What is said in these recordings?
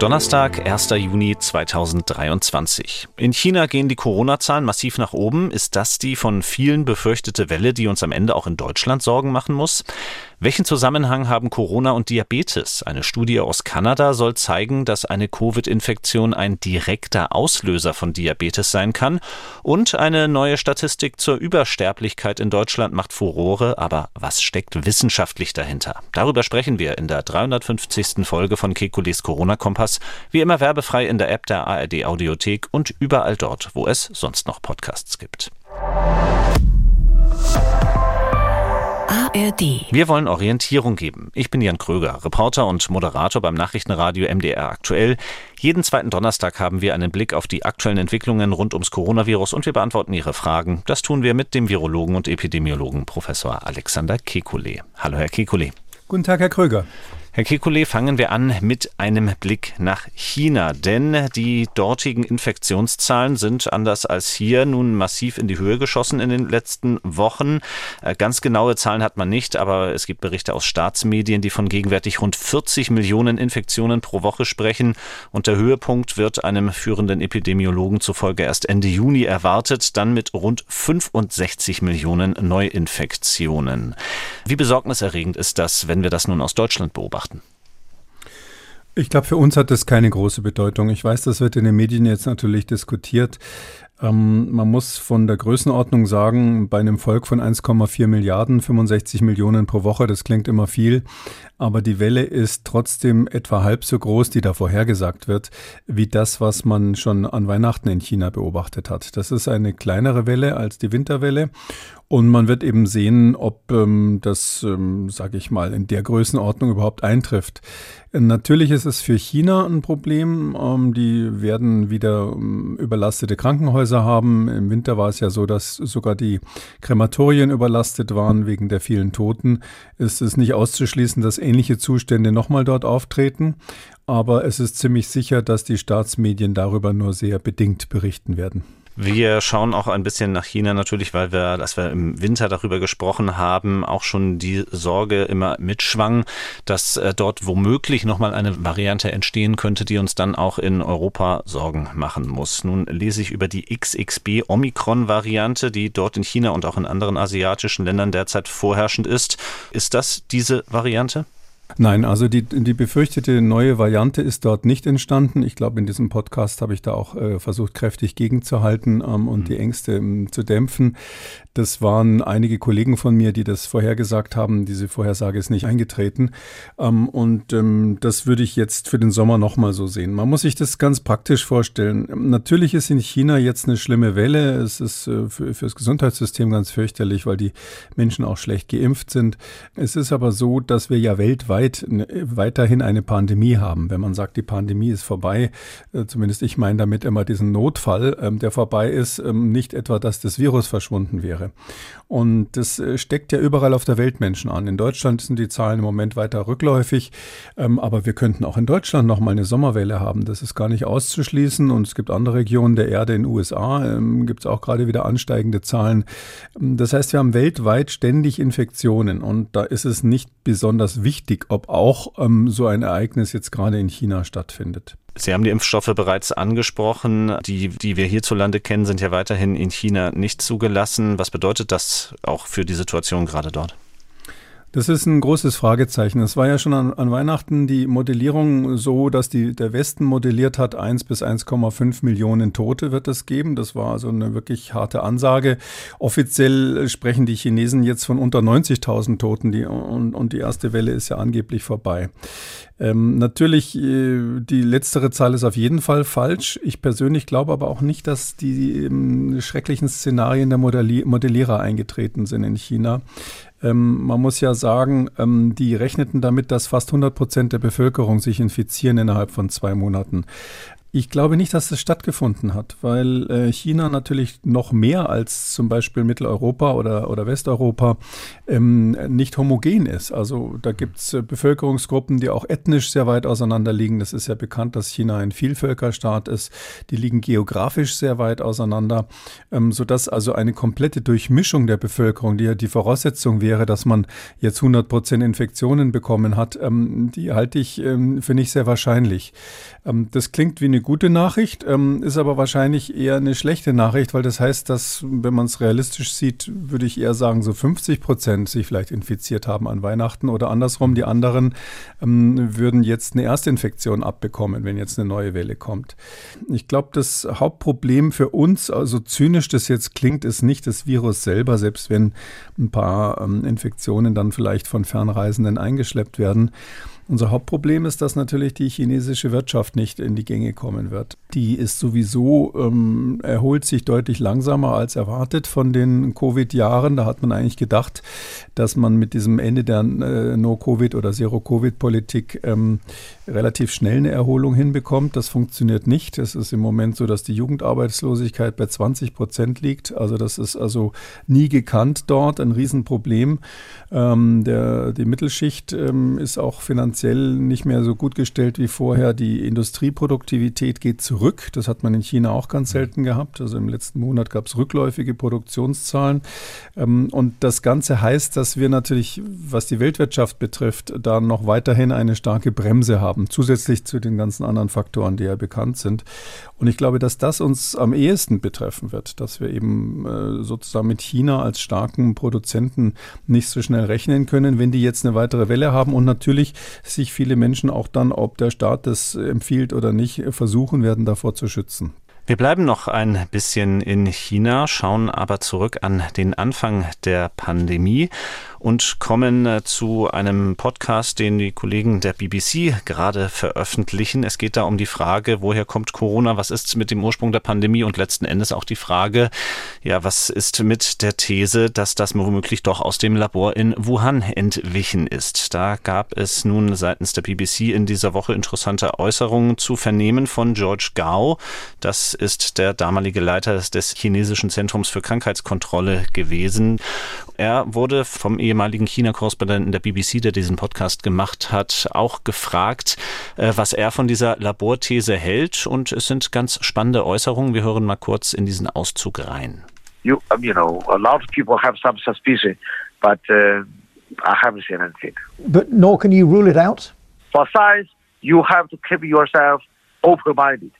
Donnerstag, 1. Juni 2023. In China gehen die Corona-Zahlen massiv nach oben. Ist das die von vielen befürchtete Welle, die uns am Ende auch in Deutschland Sorgen machen muss? Welchen Zusammenhang haben Corona und Diabetes? Eine Studie aus Kanada soll zeigen, dass eine Covid-Infektion ein direkter Auslöser von Diabetes sein kann. Und eine neue Statistik zur Übersterblichkeit in Deutschland macht Furore. Aber was steckt wissenschaftlich dahinter? Darüber sprechen wir in der 350. Folge von Kekulis Corona-Kompass. Wie immer werbefrei in der App der ARD Audiothek und überall dort, wo es sonst noch Podcasts gibt. ARD. Wir wollen Orientierung geben. Ich bin Jan Kröger, Reporter und Moderator beim Nachrichtenradio MDR aktuell. Jeden zweiten Donnerstag haben wir einen Blick auf die aktuellen Entwicklungen rund ums Coronavirus und wir beantworten Ihre Fragen. Das tun wir mit dem Virologen und Epidemiologen Professor Alexander Kekulé. Hallo, Herr Kekulé. Guten Tag, Herr Kröger. Herr Kekulé, fangen wir an mit einem Blick nach China, denn die dortigen Infektionszahlen sind anders als hier nun massiv in die Höhe geschossen in den letzten Wochen. Äh, ganz genaue Zahlen hat man nicht, aber es gibt Berichte aus Staatsmedien, die von gegenwärtig rund 40 Millionen Infektionen pro Woche sprechen und der Höhepunkt wird einem führenden Epidemiologen zufolge erst Ende Juni erwartet, dann mit rund 65 Millionen Neuinfektionen. Wie besorgniserregend ist das, wenn wir das nun aus Deutschland beobachten? Beobachten? Ich glaube, für uns hat das keine große Bedeutung. Ich weiß, das wird in den Medien jetzt natürlich diskutiert. Ähm, man muss von der Größenordnung sagen, bei einem Volk von 1,4 Milliarden, 65 Millionen pro Woche, das klingt immer viel, aber die Welle ist trotzdem etwa halb so groß, die da vorhergesagt wird, wie das, was man schon an Weihnachten in China beobachtet hat. Das ist eine kleinere Welle als die Winterwelle und man wird eben sehen, ob ähm, das, ähm, sage ich mal, in der Größenordnung überhaupt eintrifft. Natürlich ist es für China ein Problem. Ähm, die werden wieder ähm, überlastete Krankenhäuser haben. Im Winter war es ja so, dass sogar die Krematorien überlastet waren wegen der vielen Toten. Es ist nicht auszuschließen, dass ähnliche Zustände nochmal dort auftreten. Aber es ist ziemlich sicher, dass die Staatsmedien darüber nur sehr bedingt berichten werden. Wir schauen auch ein bisschen nach China natürlich, weil wir, als wir im Winter darüber gesprochen haben, auch schon die Sorge immer mitschwang, dass äh, dort womöglich nochmal eine Variante entstehen könnte, die uns dann auch in Europa Sorgen machen muss. Nun lese ich über die XXB Omikron-Variante, die dort in China und auch in anderen asiatischen Ländern derzeit vorherrschend ist. Ist das diese Variante? Nein, also die, die befürchtete neue Variante ist dort nicht entstanden. Ich glaube, in diesem Podcast habe ich da auch äh, versucht, kräftig gegenzuhalten ähm, und mhm. die Ängste ähm, zu dämpfen. Das waren einige Kollegen von mir, die das vorhergesagt haben. Diese Vorhersage ist nicht eingetreten. Ähm, und ähm, das würde ich jetzt für den Sommer nochmal so sehen. Man muss sich das ganz praktisch vorstellen. Natürlich ist in China jetzt eine schlimme Welle. Es ist äh, für, für das Gesundheitssystem ganz fürchterlich, weil die Menschen auch schlecht geimpft sind. Es ist aber so, dass wir ja weltweit ne, weiterhin eine Pandemie haben. Wenn man sagt, die Pandemie ist vorbei, äh, zumindest ich meine damit immer diesen Notfall, ähm, der vorbei ist, ähm, nicht etwa, dass das Virus verschwunden wäre. Und das äh, steckt ja überall auf der Welt Menschen an. In Deutschland sind die Zahlen im Moment weiter rückläufig, ähm, aber wir könnten auch in Deutschland noch mal eine Sommerwelle haben. Das ist gar nicht auszuschließen. Und es gibt andere Regionen der Erde in den USA, gibt es auch gerade wieder ansteigende Zahlen. Das heißt, wir haben weltweit ständig Infektionen und da ist es nicht besonders wichtig, ob auch ähm, so ein Ereignis jetzt gerade in China stattfindet. Sie haben die Impfstoffe bereits angesprochen. Die, die wir hierzulande kennen, sind ja weiterhin in China nicht zugelassen. Was bedeutet das auch für die Situation gerade dort? Das ist ein großes Fragezeichen. Es war ja schon an, an, Weihnachten die Modellierung so, dass die, der Westen modelliert hat, 1 bis 1,5 Millionen Tote wird es geben. Das war also eine wirklich harte Ansage. Offiziell sprechen die Chinesen jetzt von unter 90.000 Toten die, und, und die erste Welle ist ja angeblich vorbei. Ähm, natürlich, äh, die letztere Zahl ist auf jeden Fall falsch. Ich persönlich glaube aber auch nicht, dass die ähm, schrecklichen Szenarien der Modelli Modellierer eingetreten sind in China. Ähm, man muss ja sagen, ähm, die rechneten damit, dass fast 100 Prozent der Bevölkerung sich infizieren innerhalb von zwei Monaten. Ich glaube nicht, dass das stattgefunden hat, weil äh, China natürlich noch mehr als zum Beispiel Mitteleuropa oder, oder Westeuropa ähm, nicht homogen ist. Also da gibt es äh, Bevölkerungsgruppen, die auch ethnisch sehr weit auseinander liegen. Das ist ja bekannt, dass China ein Vielvölkerstaat ist. Die liegen geografisch sehr weit auseinander, ähm, sodass also eine komplette Durchmischung der Bevölkerung, die ja die Voraussetzung wäre, dass man jetzt 100 Prozent Infektionen bekommen hat, ähm, die halte ich ähm, für nicht sehr wahrscheinlich. Ähm, das klingt wie eine gute Nachricht, ähm, ist aber wahrscheinlich eher eine schlechte Nachricht, weil das heißt, dass, wenn man es realistisch sieht, würde ich eher sagen, so 50 Prozent sich vielleicht infiziert haben an Weihnachten oder andersrum, die anderen ähm, würden jetzt eine Erstinfektion abbekommen, wenn jetzt eine neue Welle kommt. Ich glaube, das Hauptproblem für uns, also zynisch das jetzt klingt, ist nicht das Virus selber, selbst wenn ein paar Infektionen dann vielleicht von Fernreisenden eingeschleppt werden, unser Hauptproblem ist, dass natürlich die chinesische Wirtschaft nicht in die Gänge kommen wird. Die ist sowieso, ähm, erholt sich deutlich langsamer als erwartet von den Covid-Jahren. Da hat man eigentlich gedacht, dass man mit diesem Ende der äh, No-Covid- oder Zero-Covid-Politik ähm, relativ schnell eine Erholung hinbekommt. Das funktioniert nicht. Es ist im Moment so, dass die Jugendarbeitslosigkeit bei 20 Prozent liegt. Also das ist also nie gekannt dort, ein Riesenproblem. Ähm, der, die Mittelschicht ähm, ist auch finanziell finanziell nicht mehr so gut gestellt wie vorher. Die Industrieproduktivität geht zurück. Das hat man in China auch ganz selten gehabt. Also im letzten Monat gab es rückläufige Produktionszahlen. Ähm, und das Ganze heißt, dass wir natürlich, was die Weltwirtschaft betrifft, da noch weiterhin eine starke Bremse haben, zusätzlich zu den ganzen anderen Faktoren, die ja bekannt sind. Und ich glaube, dass das uns am ehesten betreffen wird, dass wir eben äh, sozusagen mit China als starken Produzenten nicht so schnell rechnen können, wenn die jetzt eine weitere Welle haben und natürlich sich viele Menschen auch dann, ob der Staat das empfiehlt oder nicht, versuchen werden, davor zu schützen. Wir bleiben noch ein bisschen in China, schauen aber zurück an den Anfang der Pandemie und kommen äh, zu einem Podcast, den die Kollegen der BBC gerade veröffentlichen. Es geht da um die Frage, woher kommt Corona, was ist mit dem Ursprung der Pandemie und letzten Endes auch die Frage, ja, was ist mit der These, dass das womöglich doch aus dem Labor in Wuhan entwichen ist. Da gab es nun seitens der BBC in dieser Woche interessante Äußerungen zu vernehmen von George Gao. Das ist der damalige Leiter des chinesischen Zentrums für Krankheitskontrolle gewesen. Er wurde vom ehemaligen China-Korrespondenten der BBC, der diesen Podcast gemacht hat, auch gefragt, äh, was er von dieser Laborthese hält. Und es sind ganz spannende Äußerungen. Wir hören mal kurz in diesen Auszug rein. You, you know, a lot of people have some suspicion, but uh, I haven't seen anything. But nor can you rule it out? For science, you have to keep yourself open-minded.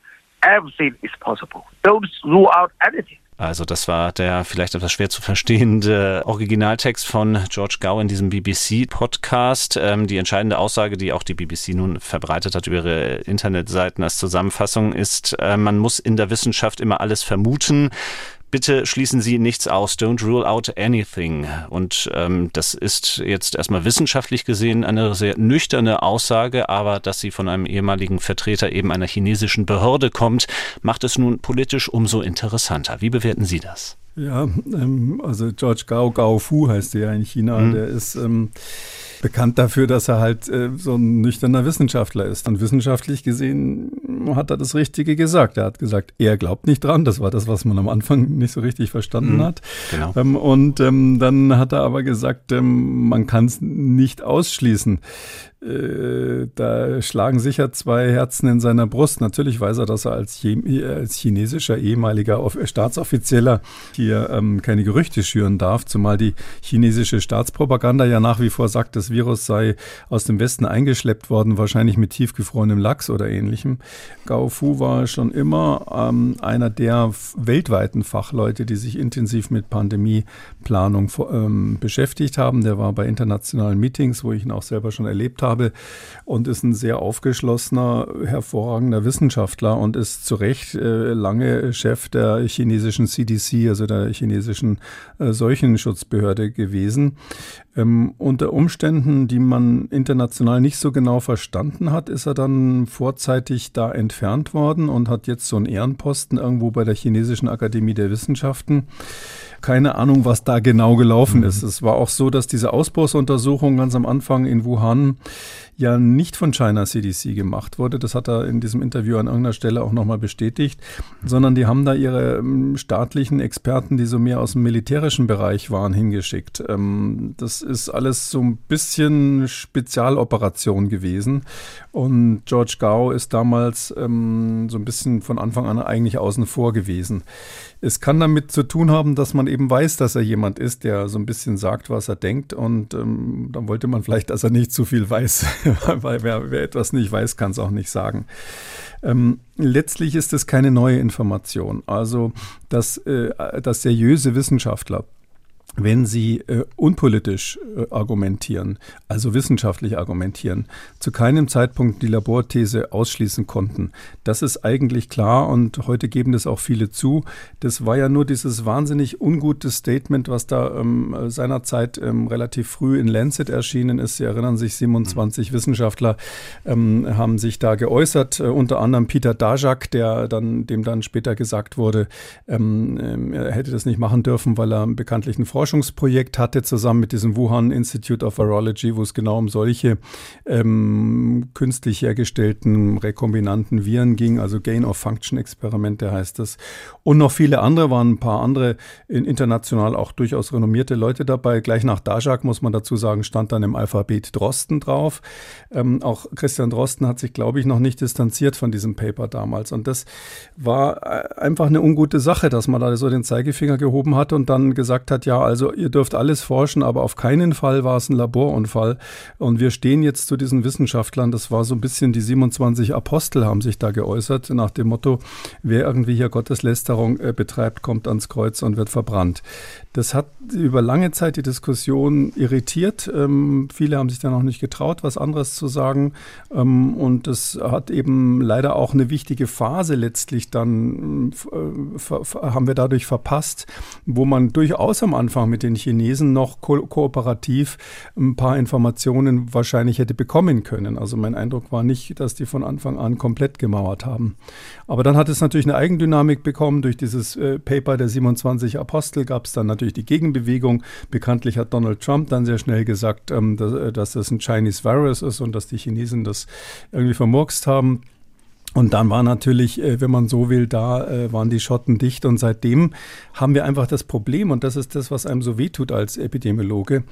Everything is possible. Don't rule out anything. Also das war der vielleicht etwas schwer zu verstehende Originaltext von George Gao in diesem BBC-Podcast. Ähm, die entscheidende Aussage, die auch die BBC nun verbreitet hat über ihre Internetseiten als Zusammenfassung, ist, äh, man muss in der Wissenschaft immer alles vermuten. Bitte schließen Sie nichts aus. Don't rule out anything. Und ähm, das ist jetzt erstmal wissenschaftlich gesehen eine sehr nüchterne Aussage, aber dass sie von einem ehemaligen Vertreter eben einer chinesischen Behörde kommt, macht es nun politisch umso interessanter. Wie bewerten Sie das? Ja, ähm, also George Gao Gao Fu heißt der ja in China. Mhm. Der ist ähm, bekannt dafür, dass er halt äh, so ein nüchterner Wissenschaftler ist. Und wissenschaftlich gesehen hat er das Richtige gesagt. Er hat gesagt, er glaubt nicht dran. Das war das, was man am Anfang nicht so richtig verstanden mhm, hat. Genau. Ähm, und ähm, dann hat er aber gesagt, ähm, man kann es nicht ausschließen. Äh, da schlagen sicher zwei Herzen in seiner Brust. Natürlich weiß er, dass er als, als chinesischer ehemaliger Staatsoffizieller hier ähm, keine Gerüchte schüren darf, zumal die chinesische Staatspropaganda ja nach wie vor sagt, das Virus sei aus dem Westen eingeschleppt worden, wahrscheinlich mit tiefgefrorenem Lachs oder ähnlichem. Gao Fu war schon immer ähm, einer der weltweiten Fachleute, die sich intensiv mit Pandemieplanung ähm, beschäftigt haben. Der war bei internationalen Meetings, wo ich ihn auch selber schon erlebt habe habe und ist ein sehr aufgeschlossener, hervorragender Wissenschaftler und ist zu Recht äh, lange Chef der chinesischen CDC, also der chinesischen äh, Seuchenschutzbehörde gewesen. Ähm, unter Umständen, die man international nicht so genau verstanden hat, ist er dann vorzeitig da entfernt worden und hat jetzt so einen Ehrenposten irgendwo bei der Chinesischen Akademie der Wissenschaften. Keine Ahnung, was da genau gelaufen mhm. ist. Es war auch so, dass diese Ausbruchsuntersuchung ganz am Anfang in Wuhan ja nicht von China CDC gemacht wurde. Das hat er in diesem Interview an irgendeiner Stelle auch nochmal bestätigt, sondern die haben da ihre ähm, staatlichen Experten, die so mehr aus dem militärischen Bereich waren, hingeschickt. Ähm, das ist alles so ein bisschen Spezialoperation gewesen. Und George Gao ist damals ähm, so ein bisschen von Anfang an eigentlich außen vor gewesen. Es kann damit zu tun haben, dass man eben weiß, dass er jemand ist, der so ein bisschen sagt, was er denkt. Und ähm, dann wollte man vielleicht, dass er nicht zu viel weiß, weil wer, wer, etwas nicht weiß, kann es auch nicht sagen. Ähm, letztlich ist es keine neue Information. Also, dass, äh, dass seriöse Wissenschaftler wenn sie äh, unpolitisch äh, argumentieren, also wissenschaftlich argumentieren, zu keinem Zeitpunkt die Laborthese ausschließen konnten. Das ist eigentlich klar und heute geben das auch viele zu. Das war ja nur dieses wahnsinnig ungute Statement, was da ähm, seinerzeit ähm, relativ früh in Lancet erschienen ist. Sie erinnern sich, 27 mhm. Wissenschaftler ähm, haben sich da geäußert, äh, unter anderem Peter Dajak, der dann, dem dann später gesagt wurde, ähm, ähm, er hätte das nicht machen dürfen, weil er bekanntlich einen Forschungsprojekt hatte, zusammen mit diesem Wuhan Institute of Virology, wo es genau um solche ähm, künstlich hergestellten rekombinanten Viren ging, also Gain-of-Function-Experimente heißt das. Und noch viele andere, waren ein paar andere international auch durchaus renommierte Leute dabei. Gleich nach Dajak, muss man dazu sagen, stand dann im Alphabet Drosten drauf. Ähm, auch Christian Drosten hat sich, glaube ich, noch nicht distanziert von diesem Paper damals. Und das war äh, einfach eine ungute Sache, dass man da so den Zeigefinger gehoben hat und dann gesagt hat, ja, also ihr dürft alles forschen, aber auf keinen Fall war es ein Laborunfall. Und wir stehen jetzt zu diesen Wissenschaftlern, das war so ein bisschen die 27 Apostel haben sich da geäußert, nach dem Motto, wer irgendwie hier Gotteslästerung äh, betreibt, kommt ans Kreuz und wird verbrannt. Das hat über lange Zeit die Diskussion irritiert. Ähm, viele haben sich da noch nicht getraut, was anderes zu sagen. Ähm, und das hat eben leider auch eine wichtige Phase letztlich dann, äh, haben wir dadurch verpasst, wo man durchaus am Anfang mit den Chinesen noch ko kooperativ ein paar Informationen wahrscheinlich hätte bekommen können. Also mein Eindruck war nicht, dass die von Anfang an komplett gemauert haben. Aber dann hat es natürlich eine Eigendynamik bekommen. Durch dieses äh, Paper der 27 Apostel gab es dann natürlich natürlich die Gegenbewegung. Bekanntlich hat Donald Trump dann sehr schnell gesagt, ähm, dass, äh, dass das ein Chinese Virus ist und dass die Chinesen das irgendwie vermurkst haben. Und dann war natürlich, äh, wenn man so will, da äh, waren die Schotten dicht. Und seitdem haben wir einfach das Problem, und das ist das, was einem so wehtut als Epidemiologe.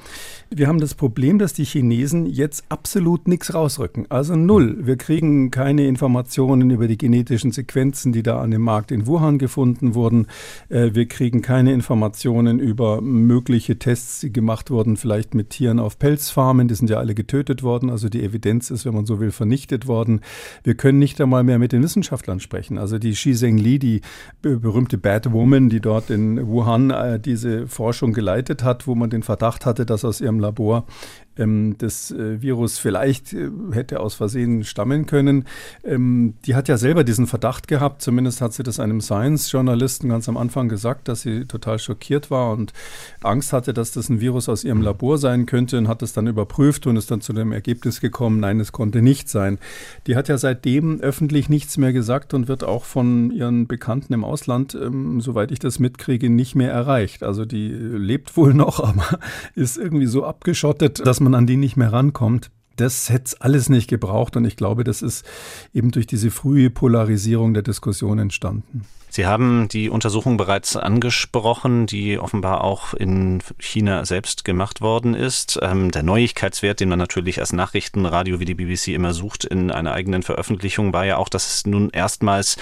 Wir haben das Problem, dass die Chinesen jetzt absolut nichts rausrücken. Also null. Wir kriegen keine Informationen über die genetischen Sequenzen, die da an dem Markt in Wuhan gefunden wurden. Äh, wir kriegen keine Informationen über mögliche Tests, die gemacht wurden, vielleicht mit Tieren auf Pelzfarmen. Die sind ja alle getötet worden. Also die Evidenz ist, wenn man so will, vernichtet worden. Wir können nicht einmal mehr mit den Wissenschaftlern sprechen. Also die Xi Zhengli, die berühmte Bad Woman, die dort in Wuhan äh, diese Forschung geleitet hat, wo man den Verdacht hatte, dass aus ihrem Labor ähm, das äh, Virus vielleicht äh, hätte aus Versehen stammen können. Ähm, die hat ja selber diesen Verdacht gehabt, zumindest hat sie das einem Science-Journalisten ganz am Anfang gesagt, dass sie total schockiert war und Angst hatte, dass das ein Virus aus ihrem Labor sein könnte und hat es dann überprüft und ist dann zu dem Ergebnis gekommen, nein, es konnte nicht sein. Die hat ja seitdem öffentlich nichts mehr gesagt und wird auch von ihren Bekannten im Ausland, ähm, soweit ich das mitkriege, nicht mehr erreicht. Also die lebt wohl noch, aber ist irgendwie so abgeschottet, dass man man an die nicht mehr rankommt, das hätte es alles nicht gebraucht. Und ich glaube, das ist eben durch diese frühe Polarisierung der Diskussion entstanden. Sie haben die Untersuchung bereits angesprochen, die offenbar auch in China selbst gemacht worden ist. Ähm, der Neuigkeitswert, den man natürlich als Nachrichtenradio wie die BBC immer sucht in einer eigenen Veröffentlichung, war ja auch, dass es nun erstmals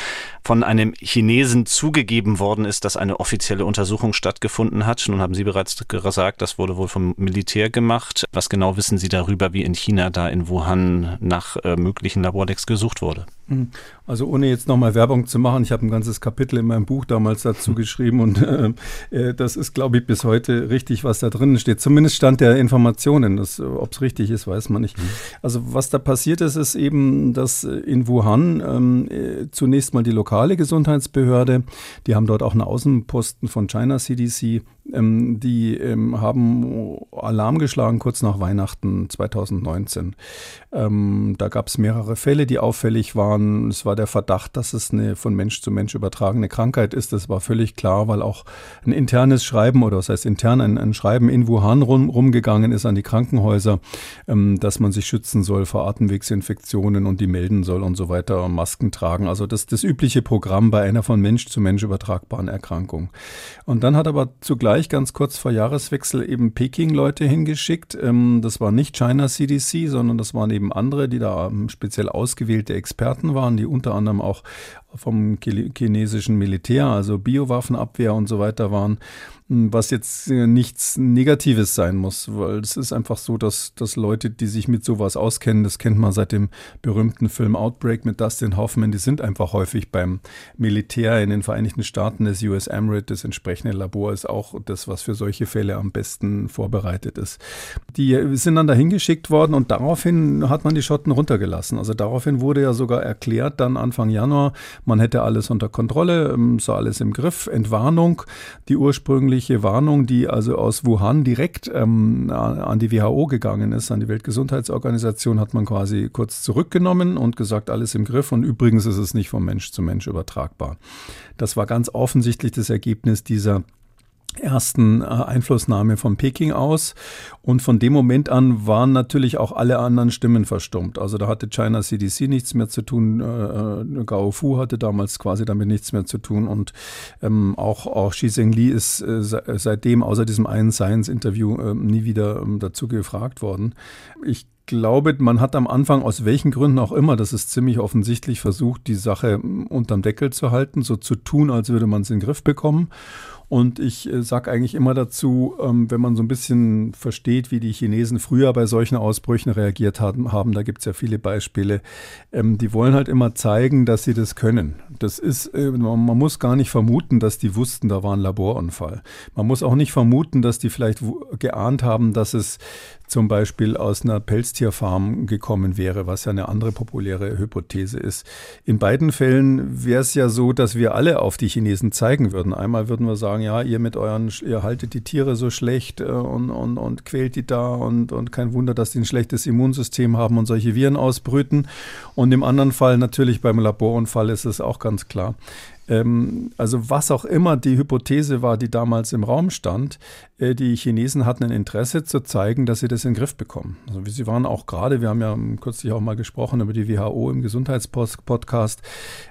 von einem Chinesen zugegeben worden ist, dass eine offizielle Untersuchung stattgefunden hat. Nun haben Sie bereits gesagt, das wurde wohl vom Militär gemacht. Was genau wissen Sie darüber, wie in China da in Wuhan nach äh, möglichen Laborlecks gesucht wurde? Hm. Also ohne jetzt nochmal Werbung zu machen, ich habe ein ganzes Kapitel in meinem Buch damals dazu geschrieben und äh, äh, das ist, glaube ich, bis heute richtig, was da drin steht. Zumindest Stand der Informationen. Ob es richtig ist, weiß man nicht. Mhm. Also was da passiert ist, ist eben, dass in Wuhan ähm, äh, zunächst mal die lokale Gesundheitsbehörde, die haben dort auch einen Außenposten von China CDC, ähm, die ähm, haben Alarm geschlagen kurz nach Weihnachten 2019. Ähm, da gab es mehrere Fälle, die auffällig waren es war der Verdacht, dass es eine von Mensch zu Mensch übertragene Krankheit ist. Das war völlig klar, weil auch ein internes Schreiben oder was heißt intern ein, ein Schreiben in Wuhan rum, rumgegangen ist an die Krankenhäuser, ähm, dass man sich schützen soll vor Atemwegsinfektionen und die melden soll und so weiter, Masken tragen. Also das, das übliche Programm bei einer von Mensch zu Mensch übertragbaren Erkrankung. Und dann hat aber zugleich ganz kurz vor Jahreswechsel eben Peking Leute hingeschickt. Ähm, das war nicht China CDC, sondern das waren eben andere, die da ähm, speziell ausgewählte Experten waren, die unter anderem auch vom chinesischen Militär, also Biowaffenabwehr und so weiter waren was jetzt äh, nichts Negatives sein muss, weil es ist einfach so, dass, dass Leute, die sich mit sowas auskennen, das kennt man seit dem berühmten Film Outbreak mit Dustin Hoffman, die sind einfach häufig beim Militär in den Vereinigten Staaten, das US AMRIT, das entsprechende Labor ist auch das, was für solche Fälle am besten vorbereitet ist. Die sind dann dahin geschickt worden und daraufhin hat man die Schotten runtergelassen. Also daraufhin wurde ja sogar erklärt, dann Anfang Januar, man hätte alles unter Kontrolle, ähm, so alles im Griff, Entwarnung, die ursprünglich ursprüngliche Warnung, die also aus Wuhan direkt ähm, an die WHO gegangen ist, an die Weltgesundheitsorganisation, hat man quasi kurz zurückgenommen und gesagt, alles im Griff und übrigens ist es nicht von Mensch zu Mensch übertragbar. Das war ganz offensichtlich das Ergebnis dieser ersten äh, Einflussnahme von Peking aus. Und von dem Moment an waren natürlich auch alle anderen Stimmen verstummt. Also da hatte China CDC nichts mehr zu tun. Äh, äh, Gao Fu hatte damals quasi damit nichts mehr zu tun. Und ähm, auch, auch Xi Zhengli ist äh, seitdem außer diesem einen Science-Interview äh, nie wieder ähm, dazu gefragt worden. Ich glaube, man hat am Anfang aus welchen Gründen auch immer, das ist ziemlich offensichtlich, versucht, die Sache unterm Deckel zu halten, so zu tun, als würde man es in den Griff bekommen. Und ich äh, sage eigentlich immer dazu, ähm, wenn man so ein bisschen versteht, wie die Chinesen früher bei solchen Ausbrüchen reagiert haben, da gibt es ja viele Beispiele, ähm, die wollen halt immer zeigen, dass sie das können. Das ist, äh, man muss gar nicht vermuten, dass die wussten, da war ein Laborunfall. Man muss auch nicht vermuten, dass die vielleicht geahnt haben, dass es zum Beispiel aus einer Pelztierfarm gekommen wäre, was ja eine andere populäre Hypothese ist. In beiden Fällen wäre es ja so, dass wir alle auf die Chinesen zeigen würden. Einmal würden wir sagen, ja, ihr mit euren, ihr haltet die Tiere so schlecht äh, und, und, und quält die da und, und kein Wunder, dass die ein schlechtes Immunsystem haben und solche Viren ausbrüten. Und im anderen Fall natürlich beim Laborunfall ist es auch ganz klar. Ähm, also was auch immer die Hypothese war, die damals im Raum stand, die Chinesen hatten ein Interesse zu zeigen, dass sie das in den Griff bekommen. Also sie waren auch gerade, wir haben ja kürzlich auch mal gesprochen über die WHO im Gesundheitspodcast,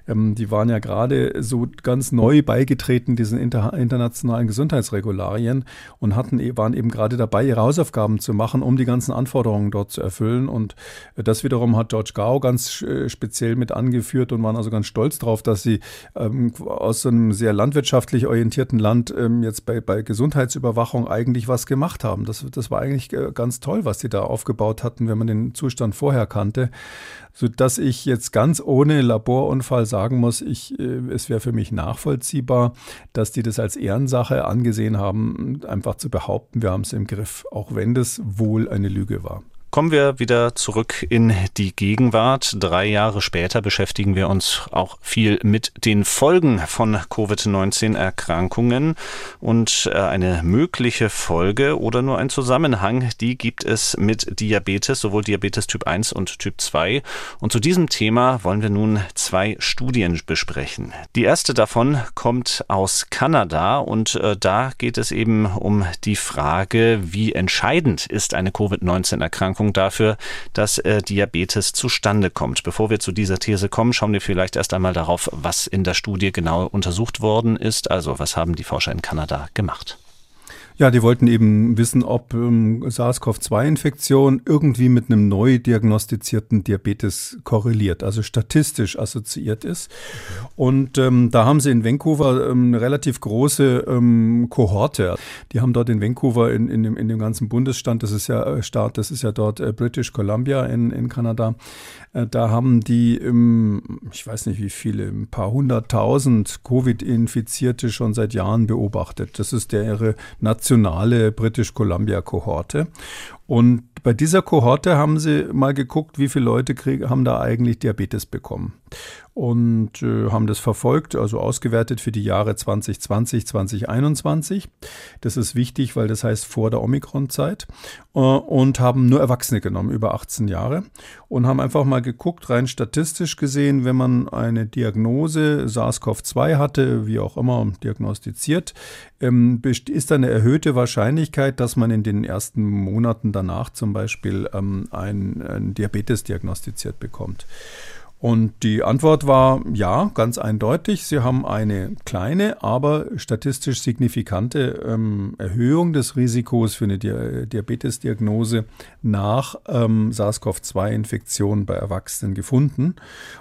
ähm, die waren ja gerade so ganz neu beigetreten diesen inter internationalen Gesundheitsregularien und hatten, e-, waren eben gerade dabei, ihre Hausaufgaben zu machen, um die ganzen Anforderungen dort zu erfüllen. Und äh, das wiederum hat George Gao ganz äh, speziell mit angeführt und waren also ganz stolz darauf, dass sie ähm, aus so einem sehr landwirtschaftlich orientierten Land ähm, jetzt bei, bei Gesundheitsüberwachung Überwachung eigentlich was gemacht haben. Das, das war eigentlich äh, ganz toll, was sie da aufgebaut hatten, wenn man den Zustand vorher kannte. Sodass ich jetzt ganz ohne Laborunfall sagen muss, ich, äh, es wäre für mich nachvollziehbar, dass die das als Ehrensache angesehen haben, einfach zu behaupten, wir haben es im Griff, auch wenn das wohl eine Lüge war. Kommen wir wieder zurück in die Gegenwart. Drei Jahre später beschäftigen wir uns auch viel mit den Folgen von Covid-19-Erkrankungen. Und äh, eine mögliche Folge oder nur ein Zusammenhang, die gibt es mit Diabetes, sowohl Diabetes Typ 1 und Typ 2. Und zu diesem Thema wollen wir nun zwei Studien besprechen. Die erste davon kommt aus Kanada und äh, da geht es eben um die Frage, wie entscheidend ist eine Covid-19-Erkrankung Voraussetzung dafür, dass äh, Diabetes zustande kommt. Bevor wir zu dieser These kommen, schauen wir vielleicht erst einmal darauf, was in der Studie genau untersucht worden ist. Also was haben die Forscher in Kanada gemacht? Ja, die wollten eben wissen, ob ähm, SARS-CoV-2-Infektion irgendwie mit einem neu diagnostizierten Diabetes korreliert, also statistisch assoziiert ist. Und ähm, da haben sie in Vancouver ähm, eine relativ große ähm, Kohorte. Die haben dort in Vancouver in, in, dem, in dem ganzen Bundesstaat, das ist ja äh, Staat, das ist ja dort äh, British Columbia in, in Kanada, da haben die, ich weiß nicht wie viele, ein paar hunderttausend Covid-Infizierte schon seit Jahren beobachtet. Das ist ihre nationale British Columbia Kohorte. Und bei dieser Kohorte haben sie mal geguckt, wie viele Leute krieg, haben da eigentlich Diabetes bekommen. Und äh, haben das verfolgt, also ausgewertet für die Jahre 2020, 2021. Das ist wichtig, weil das heißt vor der Omikron-Zeit äh, und haben nur Erwachsene genommen, über 18 Jahre und haben einfach mal geguckt, rein statistisch gesehen, wenn man eine Diagnose SARS-CoV-2 hatte, wie auch immer diagnostiziert, ähm, ist da eine erhöhte Wahrscheinlichkeit, dass man in den ersten Monaten danach zum Beispiel ähm, ein, ein Diabetes diagnostiziert bekommt. Und die Antwort war ja, ganz eindeutig. Sie haben eine kleine, aber statistisch signifikante ähm, Erhöhung des Risikos für eine Di Diabetesdiagnose nach ähm, SARS-CoV-2-Infektion bei Erwachsenen gefunden.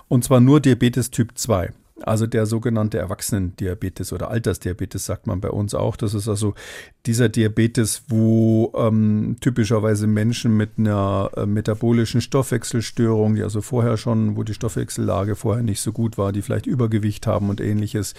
Und zwar nur Diabetes Typ 2. Also der sogenannte Erwachsenendiabetes oder Altersdiabetes sagt man bei uns auch. Das ist also dieser Diabetes, wo ähm, typischerweise Menschen mit einer äh, metabolischen Stoffwechselstörung, die also vorher schon, wo die Stoffwechsellage vorher nicht so gut war, die vielleicht Übergewicht haben und ähnliches,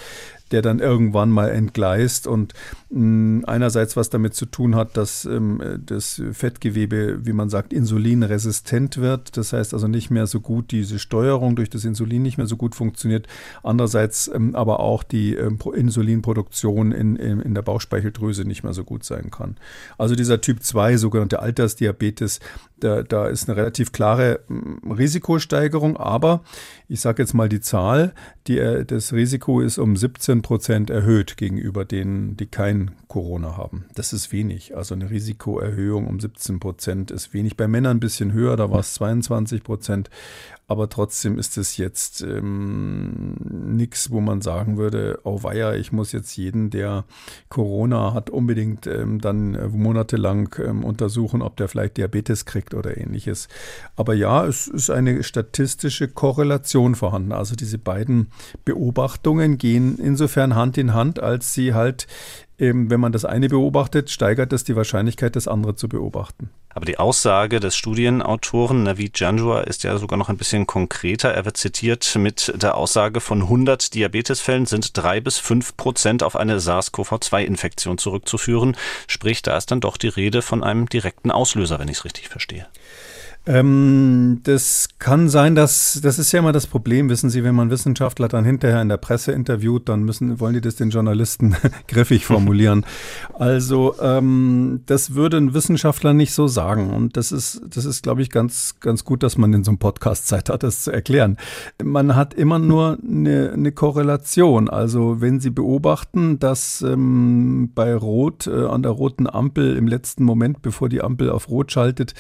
der dann irgendwann mal entgleist und mh, mm, einerseits was damit zu tun hat, dass ähm, das Fettgewebe, wie man sagt, insulinresistent wird. Das heißt also nicht mehr so gut diese Steuerung durch das Insulin nicht mehr so gut funktioniert. Andererseits ähm, aber auch die ähm, Insulinproduktion in, in, in der Bauchspeicheldrüse nicht mehr so gut sein kann. Also dieser Typ 2, sogenannte Altersdiabetes, da, da ist eine relativ klare mm, Risikosteigerung, aber ich sage jetzt mal die Zahl, die, äh, das Risiko ist um 17 Prozent erhöht gegenüber denen, die kein Corona haben. Das ist wenig. Also eine Risikoerhöhung um 17 Prozent ist wenig. Bei Männern ein bisschen höher, da war es 22 Prozent. Aber trotzdem ist es jetzt ähm, nichts, wo man sagen würde, oh weia, ich muss jetzt jeden, der Corona hat, unbedingt ähm, dann äh, monatelang ähm, untersuchen, ob der vielleicht Diabetes kriegt oder ähnliches. Aber ja, es ist eine statistische Korrelation vorhanden. Also diese beiden Beobachtungen gehen insofern Hand in Hand, als sie halt eben, wenn man das eine beobachtet, steigert das die Wahrscheinlichkeit, das andere zu beobachten. Aber die Aussage des Studienautoren Navid Janjua ist ja sogar noch ein bisschen konkreter. Er wird zitiert mit der Aussage, von 100 Diabetesfällen sind drei bis fünf Prozent auf eine SARS-CoV-2-Infektion zurückzuführen. Sprich, da ist dann doch die Rede von einem direkten Auslöser, wenn ich es richtig verstehe. Ähm, das kann sein, dass das ist ja immer das Problem, wissen Sie, wenn man Wissenschaftler dann hinterher in der Presse interviewt, dann müssen wollen die das den Journalisten griffig formulieren. Also ähm, das würde ein Wissenschaftler nicht so sagen und das ist das ist glaube ich ganz ganz gut, dass man in so einem Podcast Zeit hat, das zu erklären. Man hat immer nur eine, eine Korrelation. Also wenn Sie beobachten, dass ähm, bei Rot äh, an der roten Ampel im letzten Moment, bevor die Ampel auf Rot schaltet,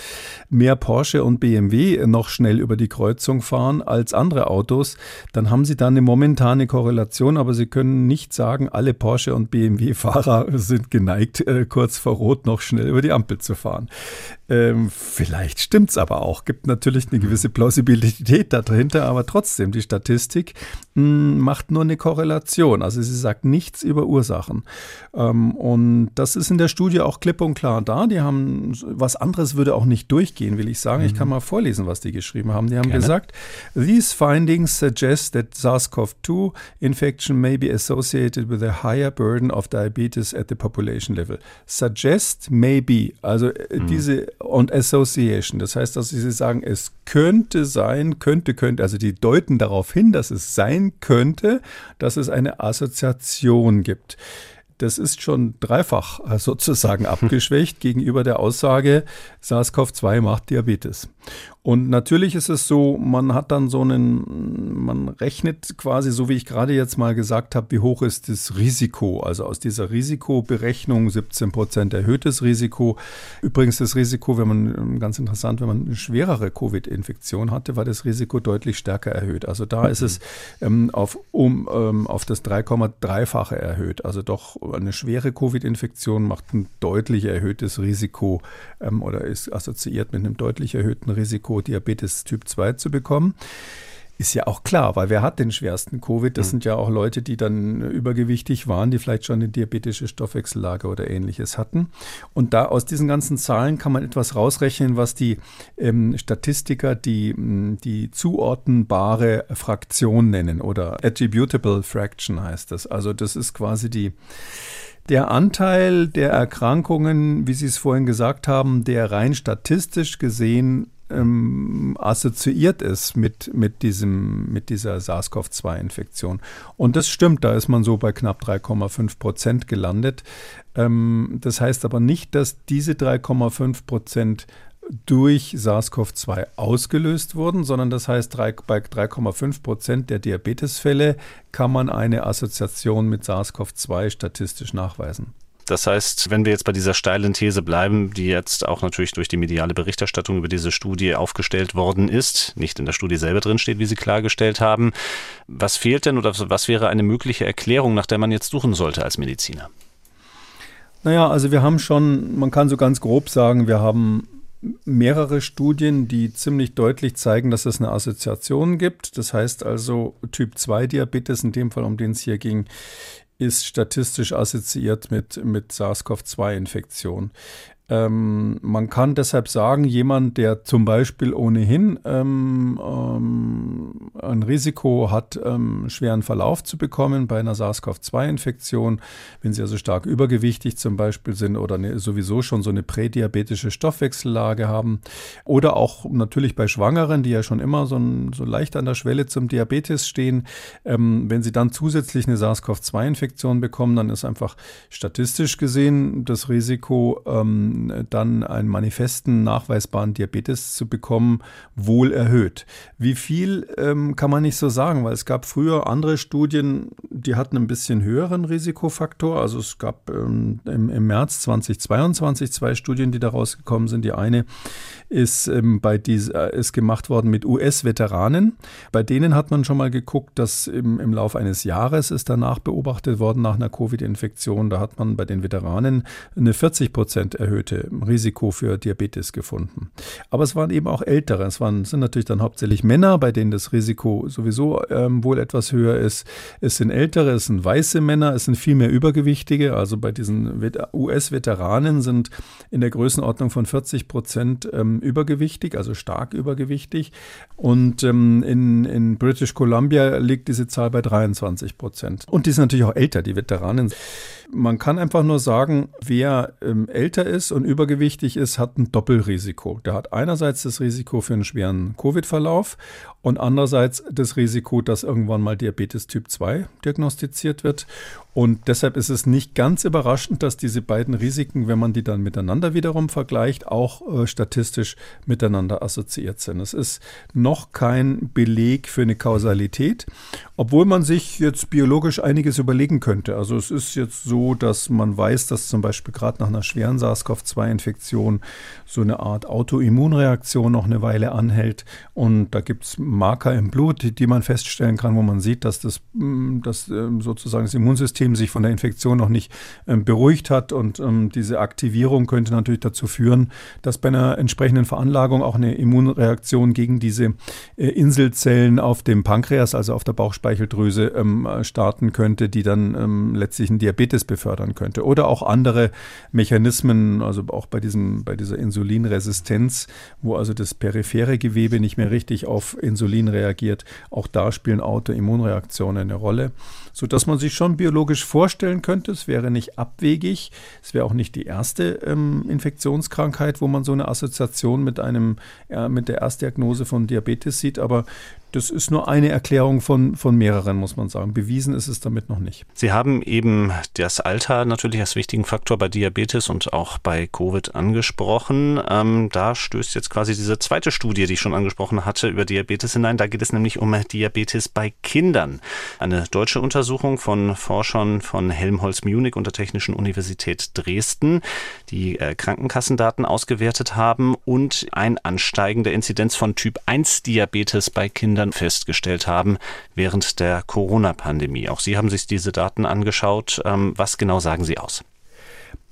mehr Porsche Porsche und BMW noch schnell über die Kreuzung fahren als andere Autos, dann haben Sie da eine momentane Korrelation, aber Sie können nicht sagen, alle Porsche und BMW-Fahrer sind geneigt, äh, kurz vor Rot noch schnell über die Ampel zu fahren. Ähm, vielleicht stimmt's aber auch. Gibt natürlich eine gewisse Plausibilität dahinter, aber trotzdem, die Statistik mh, hm, macht nur eine Korrelation. Also sie sagt nichts über Ursachen. Ähm, und das ist in der Studie auch klipp und klar da. Die haben, was anderes würde auch nicht durchgehen, will ich sagen. Mhm. Ich kann mhm. mal vorlesen, was die geschrieben haben. Die haben Gerne. gesagt, these findings suggest that SARS-CoV-2 infection may be associated with a higher burden of diabetes at the population level. Suggest, may be. Also äh, mhm. diese und Association. Das heißt, dass sie sagen, es könnte sein, könnte, könnte, also die deuten darauf hin, dass es sein könnte, dass es eine Assoziation gibt. Das ist schon dreifach sozusagen abgeschwächt gegenüber der Aussage, SARS-CoV-2 macht Diabetes. Und natürlich ist es so, man hat dann so einen, man rechnet quasi, so wie ich gerade jetzt mal gesagt habe, wie hoch ist das Risiko. Also aus dieser Risikoberechnung 17 Prozent erhöhtes Risiko. Übrigens das Risiko, wenn man, ganz interessant, wenn man eine schwerere Covid-Infektion hatte, war das Risiko deutlich stärker erhöht. Also da mhm. ist es ähm, auf, um, ähm, auf das 3,3-fache erhöht. Also doch eine schwere Covid-Infektion macht ein deutlich erhöhtes Risiko ähm, oder ist assoziiert mit einem deutlich erhöhten Risiko Diabetes Typ 2 zu bekommen. Ist ja auch klar, weil wer hat den schwersten Covid? Das mhm. sind ja auch Leute, die dann übergewichtig waren, die vielleicht schon eine diabetische Stoffwechsellage oder ähnliches hatten. Und da aus diesen ganzen Zahlen kann man etwas rausrechnen, was die ähm, Statistiker die, die zuordnenbare Fraktion nennen oder attributable fraction heißt das. Also das ist quasi die der Anteil der Erkrankungen, wie Sie es vorhin gesagt haben, der rein statistisch gesehen ähm, assoziiert ist mit, mit, diesem, mit dieser SARS-CoV-2-Infektion. Und das stimmt, da ist man so bei knapp 3,5 Prozent gelandet. Ähm, das heißt aber nicht, dass diese 3,5 Prozent durch SARS-CoV-2 ausgelöst wurden, sondern das heißt, bei 3,5 Prozent der Diabetesfälle kann man eine Assoziation mit SARS-CoV-2 statistisch nachweisen. Das heißt, wenn wir jetzt bei dieser steilen These bleiben, die jetzt auch natürlich durch die mediale Berichterstattung über diese Studie aufgestellt worden ist, nicht in der Studie selber drin steht, wie Sie klargestellt haben, was fehlt denn oder was wäre eine mögliche Erklärung, nach der man jetzt suchen sollte als Mediziner? Naja, also wir haben schon, man kann so ganz grob sagen, wir haben mehrere Studien, die ziemlich deutlich zeigen, dass es eine Assoziation gibt. Das heißt also, Typ 2 Diabetes, in dem Fall, um den es hier ging, ist statistisch assoziiert mit, mit SARS-CoV-2-Infektion. Ähm, man kann deshalb sagen, jemand, der zum Beispiel ohnehin ähm, ähm, ein Risiko hat, ähm, schweren Verlauf zu bekommen bei einer SARS-CoV-2-Infektion, wenn sie also stark übergewichtig zum Beispiel sind oder eine, sowieso schon so eine prädiabetische Stoffwechsellage haben oder auch natürlich bei Schwangeren, die ja schon immer so, ein, so leicht an der Schwelle zum Diabetes stehen, ähm, wenn sie dann zusätzlich eine SARS-CoV-2-Infektion bekommen, dann ist einfach statistisch gesehen das Risiko, dann einen manifesten, nachweisbaren Diabetes zu bekommen, wohl erhöht. Wie viel ähm, kann man nicht so sagen, weil es gab früher andere Studien, die hatten ein bisschen höheren Risikofaktor. Also es gab ähm, im, im, März 2022 zwei Studien, die daraus gekommen sind. Die eine ist ähm, bei dieser, ist gemacht worden mit US-Veteranen. Bei denen hat man schon mal geguckt, dass im, im Laufe eines Jahres ist danach beobachtet worden nach einer Covid-Infektion. Da hat man bei den Veteranen eine 40 Prozent erhöht erhöhte Risiko für Diabetes gefunden. Aber es waren eben auch ältere. Es waren, sind natürlich dann hauptsächlich Männer, bei denen das Risiko sowieso ähm, wohl etwas höher ist. Es sind ältere, es sind weiße Männer, es sind viel mehr Übergewichtige. Also bei diesen US-Veteranen sind in der Größenordnung von 40 Prozent ähm, übergewichtig, also stark übergewichtig. Und ähm, in, in British Columbia liegt diese Zahl bei 23 Prozent. Und die sind natürlich auch älter, die Veteranen. Man kann einfach nur sagen, wer ähm, älter ist und übergewichtig ist, hat ein Doppelrisiko. Der hat einerseits das Risiko für einen schweren Covid-Verlauf und andererseits das Risiko, dass irgendwann mal Diabetes Typ 2 diagnostiziert wird. Und deshalb ist es nicht ganz überraschend, dass diese beiden Risiken, wenn man die dann miteinander wiederum vergleicht, auch äh, statistisch miteinander assoziiert sind. Es ist noch kein Beleg für eine Kausalität, obwohl man sich jetzt biologisch einiges überlegen könnte. Also es ist jetzt so, dass man weiß, dass zum Beispiel gerade nach einer schweren SARS-CoV-2-Infektion so eine Art Autoimmunreaktion noch eine Weile anhält. Und da gibt es Marker im Blut, die, die, man feststellen kann, wo man sieht, dass das mm, dass, ähm, sozusagen das Immunsystem sich von der Infektion noch nicht ähm, beruhigt hat. Und ähm, diese Aktivierung könnte natürlich dazu führen, dass bei einer entsprechenden Veranlagung auch eine Immunreaktion gegen diese äh, Inselzellen auf dem Pankreas, also auf der Bauchspeicheldrüse, starten könnte, die dann letztlich einen Diabetes befördern könnte. Oder auch andere Mechanismen, also auch bei, diesem, bei dieser Insulinresistenz, wo also das periphere Gewebe nicht mehr richtig auf Insulin reagiert. Auch da spielen Autoimmunreaktionen eine Rolle, sodass man sich schon biologisch logisch vorstellen könnte. Es wäre nicht abwegig. Es wäre auch nicht die erste ähm, Infektionskrankheit, wo man so eine Assoziation mit einem, äh, mit der Erstdiagnose von Diabetes sieht. Aber das ist nur eine Erklärung von, von mehreren, muss man sagen. Bewiesen ist es damit noch nicht. Sie haben eben das Alter natürlich als wichtigen Faktor bei Diabetes und auch bei Covid angesprochen. Ähm, da stößt jetzt quasi diese zweite Studie, die ich schon angesprochen hatte, über Diabetes hinein. Da geht es nämlich um Diabetes bei Kindern. Eine deutsche Untersuchung von Forschern von Helmholtz Munich und der Technischen Universität Dresden, die äh, Krankenkassendaten ausgewertet haben und ein Ansteigen der Inzidenz von Typ 1 Diabetes bei Kindern Ländern festgestellt haben während der Corona-Pandemie. Auch Sie haben sich diese Daten angeschaut. Ähm, was genau sagen Sie aus?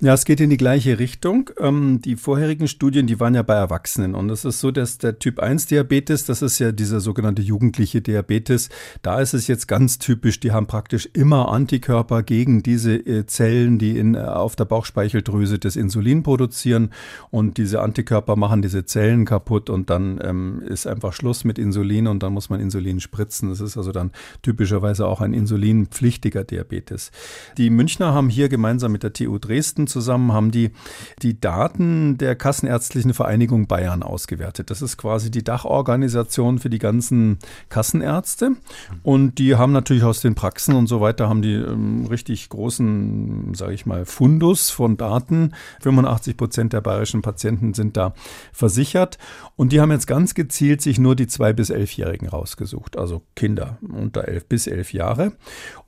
Ja, es geht in die gleiche Richtung. Ähm, die vorherigen Studien, die waren ja bei Erwachsenen. Und es ist so, dass der Typ 1 Diabetes, das ist ja dieser sogenannte jugendliche Diabetes, da ist es jetzt ganz typisch, die haben praktisch immer Antikörper gegen diese äh, Zellen, die in, äh, auf der Bauchspeicheldrüse das Insulin produzieren. Und diese Antikörper machen diese Zellen kaputt und dann ähm, ist einfach Schluss mit Insulin und dann muss man Insulin spritzen. Das ist also dann typischerweise auch ein insulinpflichtiger Diabetes. Die Münchner haben hier gemeinsam mit der TU Dresden zusammen haben die die Daten der Kassenärztlichen Vereinigung Bayern ausgewertet. Das ist quasi die Dachorganisation für die ganzen Kassenärzte. Und die haben natürlich aus den Praxen und so weiter, haben die ähm, richtig großen, sage ich mal, Fundus von Daten. 85 Prozent der bayerischen Patienten sind da versichert. Und die haben jetzt ganz gezielt sich nur die zwei bis elfjährigen rausgesucht, also Kinder unter elf bis elf Jahre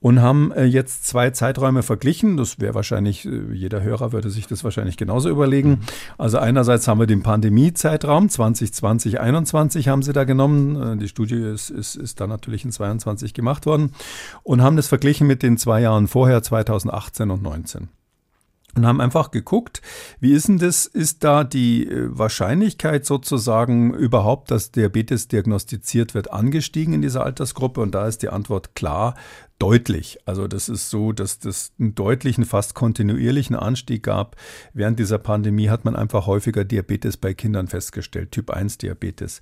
und haben äh, jetzt zwei Zeiträume verglichen. Das wäre wahrscheinlich, äh, jeder Hörer würde sich das wahrscheinlich genauso überlegen. Also einerseits haben wir den Pandemiezeitraum 2020, 2021 haben sie da genommen. Äh, die Studie ist, ist, ist dann natürlich in 22 gemacht worden und haben das verglichen mit den zwei Jahren vorher, 2018 und 19 und haben einfach geguckt, wie ist denn das, ist da die äh, Wahrscheinlichkeit sozusagen überhaupt, dass Diabetes diagnostiziert wird, angestiegen in dieser Altersgruppe? Und da ist die Antwort klar, deutlich. Also das ist so, dass das einen deutlichen, fast kontinuierlichen Anstieg gab. Während dieser Pandemie hat man einfach häufiger Diabetes bei Kindern festgestellt, Typ 1 Diabetes.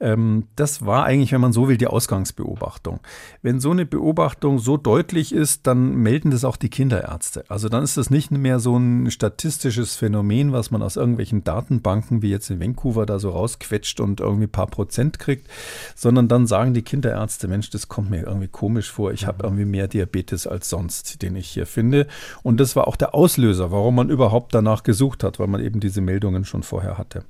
Ähm, das war eigentlich, wenn man so will, die Ausgangsbeobachtung. Wenn so eine Beobachtung so deutlich ist, dann melden das auch die Kinderärzte. Also dann ist das nicht mehr so ein statistisches Phänomen, was man aus irgendwelchen Datenbanken wie jetzt in Vancouver da so rausquetscht und irgendwie ein paar Prozent kriegt, sondern dann sagen die Kinderärzte, Mensch, das kommt mir irgendwie komisch vor. Ich habe irgendwie mehr Diabetes als sonst, den ich hier finde. Und das war auch der Auslöser, warum man überhaupt danach gesucht hat, weil man eben diese Meldungen schon vorher hatte.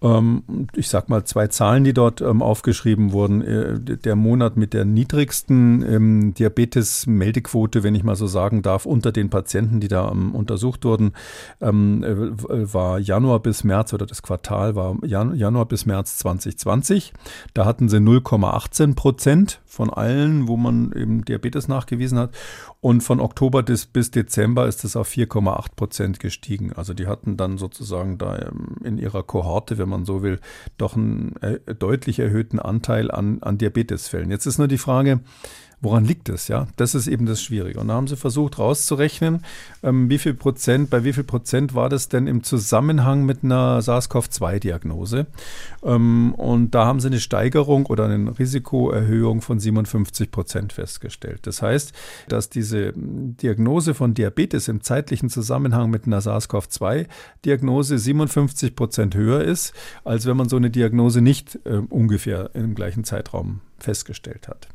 Ähm, ich sag mal zwei Zahlen, die dort ähm, aufgeschrieben wurden. Äh, der Monat mit der niedrigsten ähm, Diabetes-Meldequote, wenn ich mal so sagen darf, unter den Patienten, die da untersucht wurden, äh, war Januar bis März oder das Quartal war Januar bis März 2020. Da hatten sie 0,18 Prozent von allen, wo man eben Diabetes nachgewiesen hat. Und von Oktober bis, Dezember ist es auf 4,8 Prozent gestiegen. Also die hatten dann sozusagen da in ihrer Kohorte, wenn wenn man so will, doch einen äh, deutlich erhöhten Anteil an, an Diabetesfällen. Jetzt ist nur die Frage, Woran liegt es? Ja, das ist eben das Schwierige. Und da haben sie versucht rauszurechnen, ähm, wie viel Prozent, bei wie viel Prozent war das denn im Zusammenhang mit einer SARS-CoV-2-Diagnose? Ähm, und da haben sie eine Steigerung oder eine Risikoerhöhung von 57 Prozent festgestellt. Das heißt, dass diese Diagnose von Diabetes im zeitlichen Zusammenhang mit einer SARS-CoV-2-Diagnose 57 Prozent höher ist, als wenn man so eine Diagnose nicht äh, ungefähr im gleichen Zeitraum festgestellt hat.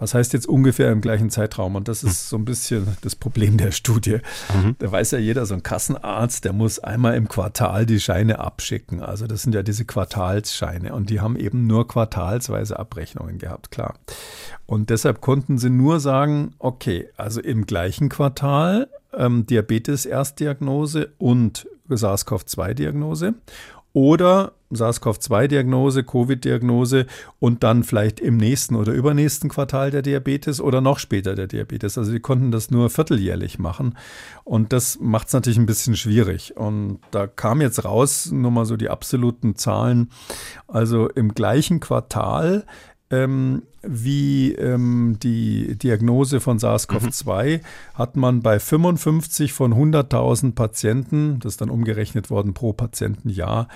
Was heißt jetzt ungefähr im gleichen Zeitraum? Und das ist so ein bisschen das Problem der Studie. Mhm. Da weiß ja jeder, so ein Kassenarzt, der muss einmal im Quartal die Scheine abschicken. Also das sind ja diese Quartalsscheine und die haben eben nur quartalsweise Abrechnungen gehabt, klar. Und deshalb konnten sie nur sagen, okay, also im gleichen Quartal ähm, Diabetes-Erstdiagnose und SARS-CoV-2-Diagnose oder SARS-CoV-2-Diagnose, Covid-Diagnose und dann vielleicht im nächsten oder übernächsten Quartal der Diabetes oder noch später der Diabetes. Also die konnten das nur vierteljährlich machen und das macht es natürlich ein bisschen schwierig. Und da kam jetzt raus, nur mal so die absoluten Zahlen. Also im gleichen Quartal ähm, wie ähm, die Diagnose von SARS-CoV-2 mhm. hat man bei 55 von 100.000 Patienten, das ist dann umgerechnet worden pro Patientenjahr,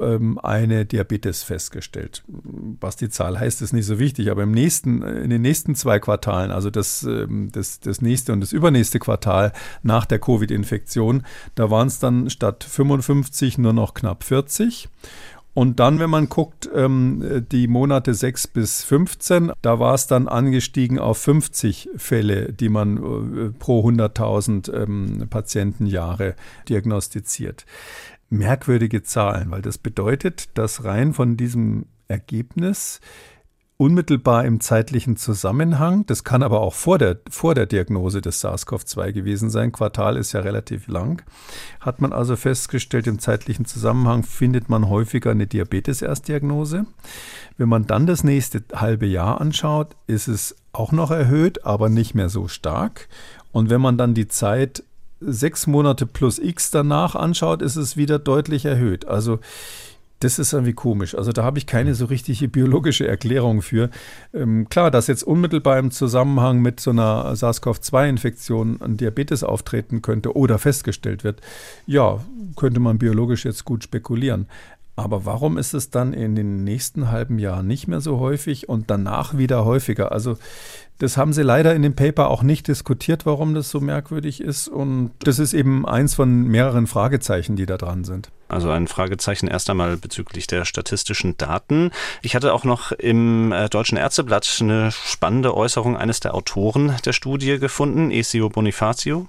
ähm, eine Diabetes festgestellt. Was die Zahl heißt, ist nicht so wichtig, aber im nächsten, in den nächsten zwei Quartalen, also das, ähm, das, das nächste und das übernächste Quartal nach der Covid-Infektion, da waren es dann statt 55 nur noch knapp 40. Und dann, wenn man guckt, ähm, die Monate 6 bis 15, da war es dann angestiegen auf 50 Fälle, die man äh, pro 100.000 ähm, Patientenjahre diagnostiziert. Merkwürdige Zahlen, weil das bedeutet, dass rein von diesem Ergebnis unmittelbar im zeitlichen Zusammenhang. Das kann aber auch vor der, vor der Diagnose des SARS-CoV-2 gewesen sein. Quartal ist ja relativ lang. Hat man also festgestellt, im zeitlichen Zusammenhang findet man häufiger eine Diabetes-Erstdiagnose. Wenn man dann das nächste halbe Jahr anschaut, ist es auch noch erhöht, aber nicht mehr so stark. Und wenn man dann die Zeit sechs Monate plus X danach anschaut, ist es wieder deutlich erhöht. Also das ist irgendwie komisch. Also da habe ich keine so richtige biologische Erklärung für. Ähm, klar, dass jetzt unmittelbar im Zusammenhang mit so einer SARS-CoV-2-Infektion ein Diabetes auftreten könnte oder festgestellt wird, ja, könnte man biologisch jetzt gut spekulieren. Aber warum ist es dann in den nächsten halben Jahren nicht mehr so häufig und danach wieder häufiger? Also Das haben sie leider in dem Paper auch nicht diskutiert, warum das so merkwürdig ist. Und das ist eben eins von mehreren Fragezeichen, die da dran sind. Also ein Fragezeichen erst einmal bezüglich der statistischen Daten. Ich hatte auch noch im äh, Deutschen Ärzteblatt eine spannende Äußerung eines der Autoren der Studie gefunden, Esio Bonifacio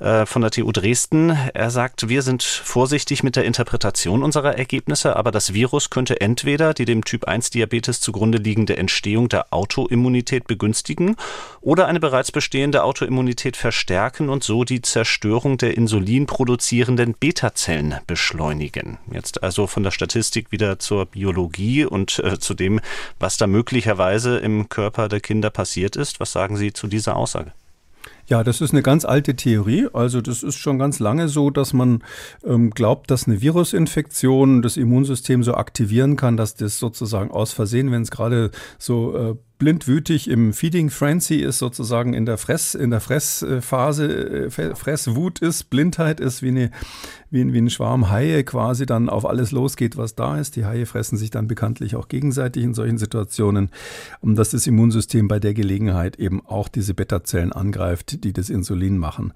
äh, von der TU Dresden. Er sagt, wir sind vorsichtig mit der Interpretation unserer Ergebnisse, aber das Virus könnte entweder die dem Typ 1 Diabetes zugrunde liegende Entstehung der Autoimmunität begünstigen oder eine bereits bestehende Autoimmunität verstärken und so die Zerstörung der insulinproduzierenden Beta-Zellen beschleunigen beschleunigen. Jetzt also von der Statistik wieder zur Biologie und äh, zu dem, was da möglicherweise im Körper der Kinder passiert ist. Was sagen Sie zu dieser Aussage? Ja, das ist eine ganz alte Theorie. Also das ist schon ganz lange so, dass man ähm, glaubt, dass eine Virusinfektion das Immunsystem so aktivieren kann, dass das sozusagen aus Versehen, wenn es gerade so äh, blindwütig im Feeding Frenzy ist, sozusagen in der Fress, in der Fressphase, äh, Fresswut ist, Blindheit ist, wie, eine, wie, wie ein Schwarm Haie quasi dann auf alles losgeht, was da ist. Die Haie fressen sich dann bekanntlich auch gegenseitig in solchen Situationen, und dass das Immunsystem bei der Gelegenheit eben auch diese Beta-Zellen angreift, die das Insulin machen.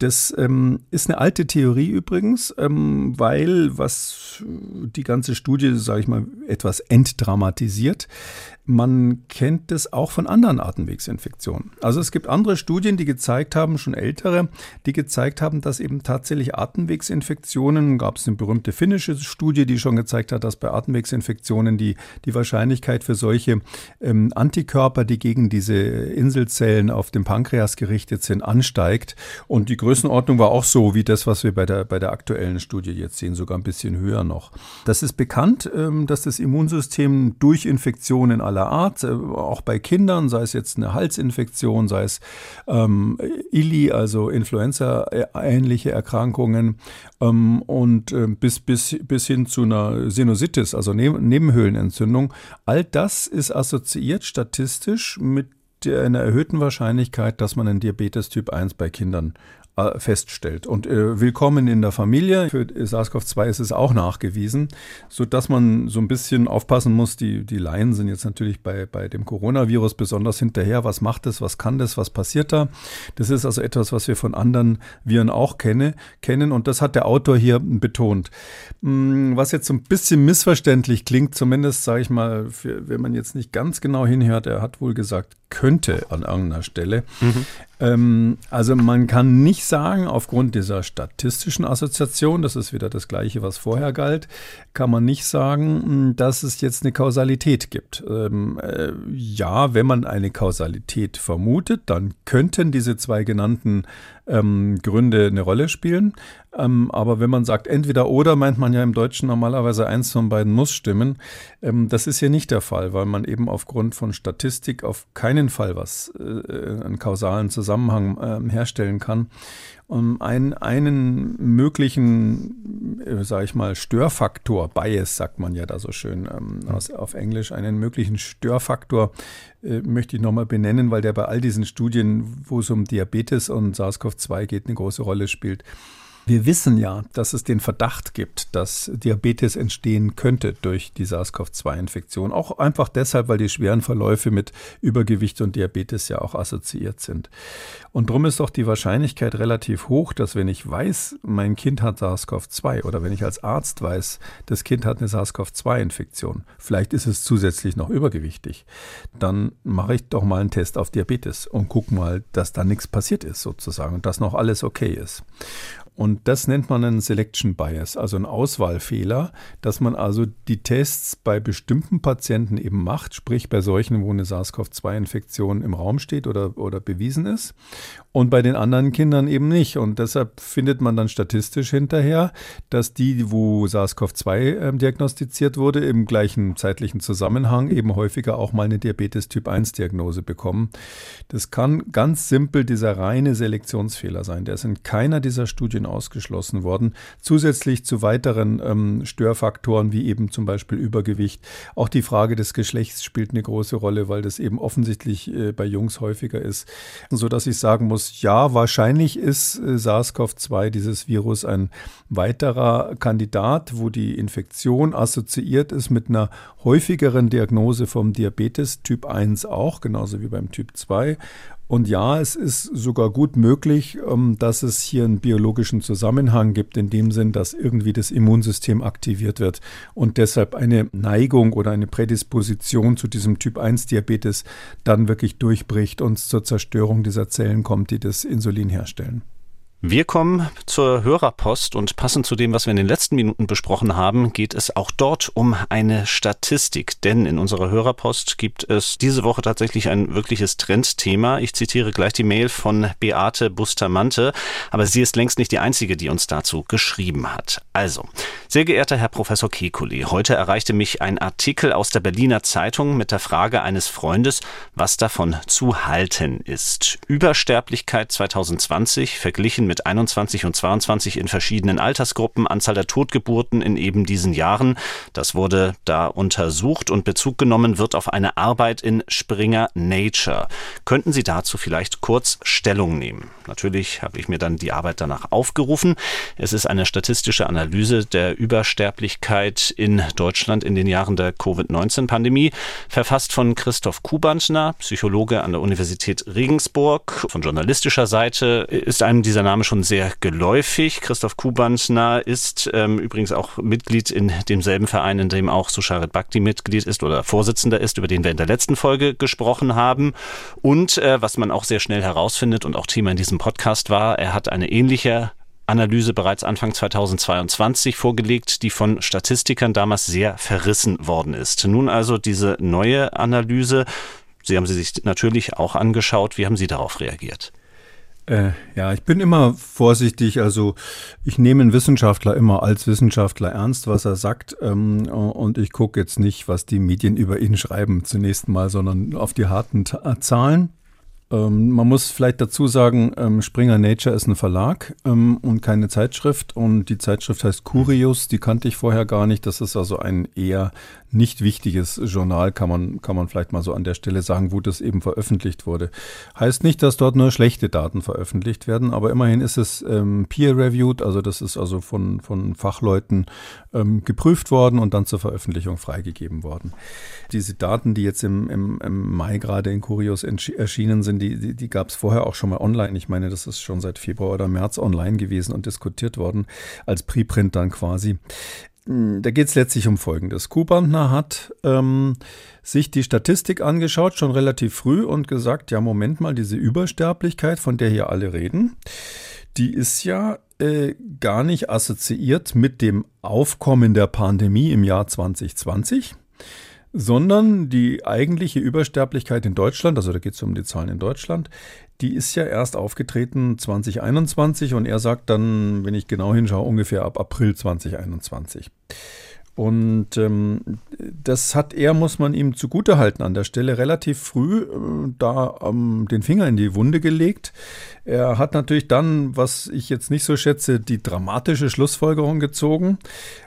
Das ähm, ist eine alte Theorie übrigens, ähm, weil was die ganze Studie, sage ich mal, etwas entdramatisiert. Man kennt das auch von anderen Atemwegsinfektionen. Also es gibt andere Studien, die gezeigt haben, schon ältere, die gezeigt haben, dass eben tatsächlich Atemwegsinfektionen, gab es eine berühmte finnische Studie, die schon gezeigt hat, dass bei Atemwegsinfektionen die, die Wahrscheinlichkeit für solche ähm, Antikörper, die gegen diese Inselzellen auf dem Pankreas gerichtet sind, ansteigt. Und die Größenordnung war auch so wie das, was wir bei der, bei der aktuellen Studie jetzt sehen, sogar ein bisschen höher noch. Das ist bekannt, ähm, dass das Immunsystem durch Infektionen aller aller Art, äh, auch bei Kindern, sei es jetzt eine Halsinfektion, sei es ähm, ILI, also Influenza-ähnliche Erkrankungen ähm, und äh, bis, bis, bis hin zu einer Sinusitis, also Neb Nebenhöhlenentzündung. All das ist assoziiert statistisch mit einer erhöhten Wahrscheinlichkeit, dass man einen Diabetes Typ 1 bei Kindern feststellt. Und äh, willkommen in der Familie. Für SARS-CoV-2 ist es auch nachgewiesen, so dass man so ein bisschen aufpassen muss. Die, die Laien sind jetzt natürlich bei, bei dem Coronavirus besonders hinterher. Was macht es? Was kann das? Was passiert da? Das ist also etwas, was wir von anderen Viren auch kenne, kennen. Und das hat der Autor hier betont. Hm, was jetzt so ein bisschen missverständlich klingt, zumindest sage ich mal, für, wenn man jetzt nicht ganz genau hinhört, er hat wohl gesagt, könnte an irgendeiner Stelle. Mhm. Ähm, also man kann nicht sagen, aufgrund dieser statistischen Assoziation, das ist wieder das gleiche, was vorher galt, kann man nicht sagen, hm, dass es jetzt eine Kausalität gibt. Ähm, äh, ja, wenn man eine Kausalität vermutet, dann könnten diese zwei genannten ähm, Gründe eine Rolle spielen. Ähm, aber wenn man sagt entweder oder, meint man ja im Deutschen normalerweise eins von beiden muss stimmen. Ähm, das ist hier nicht der Fall, weil man eben aufgrund von Statistik auf keinen Fall was, äh, einen kausalen Zusammenhang äh, herstellen kann. Um ein, einen möglichen, äh, sage ich mal, Störfaktor, Bias sagt man ja da so schön ähm, aus, auf Englisch, einen möglichen Störfaktor äh, möchte ich nochmal benennen, weil der bei all diesen Studien, wo es um Diabetes und SARS-CoV-2 geht, eine große Rolle spielt. Wir wissen ja, dass es den Verdacht gibt, dass Diabetes entstehen könnte durch die SARS-CoV-2-Infektion. Auch einfach deshalb, weil die schweren Verläufe mit Übergewicht und Diabetes ja auch assoziiert sind. Und darum ist auch die Wahrscheinlichkeit relativ hoch, dass wenn ich weiß, mein Kind hat SARS-CoV-2 oder wenn ich als Arzt weiß, das Kind hat eine SARS-CoV-2-Infektion, vielleicht ist es zusätzlich noch übergewichtig, dann mache ich doch mal einen Test auf Diabetes und gucke mal, dass da nichts passiert ist sozusagen und dass noch alles okay ist. Und das nennt man einen Selection Bias, also einen Auswahlfehler, dass man also die Tests bei bestimmten Patienten eben macht, sprich bei solchen, wo eine SARS-CoV-2-Infektion im Raum steht oder, oder bewiesen ist und bei den anderen Kindern eben nicht. Und deshalb findet man dann statistisch hinterher, dass die, wo SARS-CoV-2 äh, diagnostiziert wurde, im gleichen zeitlichen Zusammenhang eben häufiger auch mal eine Diabetes Typ 1 Diagnose bekommen. Das kann ganz simpel dieser reine Selektionsfehler sein. Der ist in keiner dieser Studien ausgeschlossen worden. Zusätzlich zu weiteren ähm, Störfaktoren wie eben zum Beispiel Übergewicht. Auch die Frage des Geschlechts spielt eine große Rolle, weil das eben offensichtlich äh, bei Jungs häufiger ist. So dass ich sagen muss, ja, wahrscheinlich ist äh, SARS-CoV-2 dieses Virus ein weiterer Kandidat, wo die Infektion assoziiert ist mit einer häufigeren Diagnose vom Diabetes Typ 1 auch, genauso wie beim Typ 2. Und ja, es ist sogar gut möglich, ähm, dass es hier einen biologischen Zusammenhang gibt, in dem Sinn, dass irgendwie das Immunsystem aktiviert wird und deshalb eine Neigung oder eine Prädisposition zu diesem Typ 1 Diabetes dann wirklich durchbricht und zur Zerstörung dieser Zellen kommt, die das Insulin herstellen. Wir kommen zur Hörerpost und passend zu dem, was wir in den letzten Minuten besprochen haben, geht es auch dort um eine Statistik. Denn in unserer Hörerpost gibt es diese Woche tatsächlich ein wirkliches Trendthema. Ich zitiere gleich die Mail von Beate Bustamante, aber sie ist längst nicht die einzige, die uns dazu geschrieben hat. Also, sehr geehrter Herr Professor Kekulé, heute erreichte mich ein Artikel aus der Berliner Zeitung mit der Frage eines Freundes, was davon zu halten ist. Übersterblichkeit 2020 verglichen mit 21 und 22 in verschiedenen Altersgruppen, Anzahl der Totgeburten in eben diesen Jahren. Das wurde da untersucht und Bezug genommen wird auf eine Arbeit in Springer Nature. Könnten Sie dazu vielleicht kurz Stellung nehmen? Natürlich habe ich mir dann die Arbeit danach aufgerufen. Es ist eine statistische Analyse der Übersterblichkeit in Deutschland in den Jahren der Covid-19-Pandemie, verfasst von Christoph Kubantner, Psychologe an der Universität Regensburg. Von journalistischer Seite ist einem dieser Namen Name schon sehr geläufig. Christoph Kubantner ist ähm, übrigens auch Mitglied in demselben Verein, in dem auch Susharit Bhakti Mitglied ist oder Vorsitzender ist, über den wir in der letzten Folge gesprochen haben. Und äh, was man auch sehr schnell herausfindet und auch Thema in diesem Podcast war, er hat eine ähnliche Analyse bereits Anfang 2022 vorgelegt, die von Statistikern damals sehr verrissen worden ist. Nun also diese neue Analyse. Sie haben sie sich natürlich auch angeschaut. Wie haben Sie darauf reagiert? Äh, ja, ich bin immer vorsichtig. Also ich nehme einen Wissenschaftler immer als Wissenschaftler ernst, was er sagt. Ähm, und ich gucke jetzt nicht, was die Medien über ihn schreiben zunächst mal, sondern auf die harten Ta Zahlen. Ähm, man muss vielleicht dazu sagen, ähm, Springer Nature ist ein Verlag ähm, und keine Zeitschrift. Und die Zeitschrift heißt Curious, die kannte ich vorher gar nicht. Das ist also ein eher nicht wichtiges Journal, kann man, kann man vielleicht mal so an der Stelle sagen, wo das eben veröffentlicht wurde. Heißt nicht, dass dort nur schlechte Daten veröffentlicht werden, aber immerhin ist es ähm, peer-reviewed, also das ist also von, von Fachleuten ähm, geprüft worden und dann zur Veröffentlichung freigegeben worden. Diese Daten, die jetzt im, im, im Mai gerade in Curios erschienen sind, die, die, die gab es vorher auch schon mal online. Ich meine, das ist schon seit Februar oder März online gewesen und diskutiert worden, als Preprint dann quasi. Hm, da geht es letztlich um Folgendes. Kubantner hat ähm, sich die Statistik angeschaut, schon relativ früh, und gesagt, ja, Moment mal, diese Übersterblichkeit, von der hier alle reden, die ist ja äh, gar nicht assoziiert mit dem Aufkommen der Pandemie im Jahr 2020, sondern die eigentliche Übersterblichkeit in Deutschland, also da geht es um die Zahlen in Deutschland, die ist ja erst aufgetreten 2021 und er sagt dann, wenn ich genau hinschaue, ungefähr ab April 2021. Und ähm, das hat er, muss man ihm zugutehalten, an der Stelle relativ früh äh, da ähm, den Finger in die Wunde gelegt. Er hat natürlich dann, was ich jetzt nicht so schätze, die dramatische Schlussfolgerung gezogen.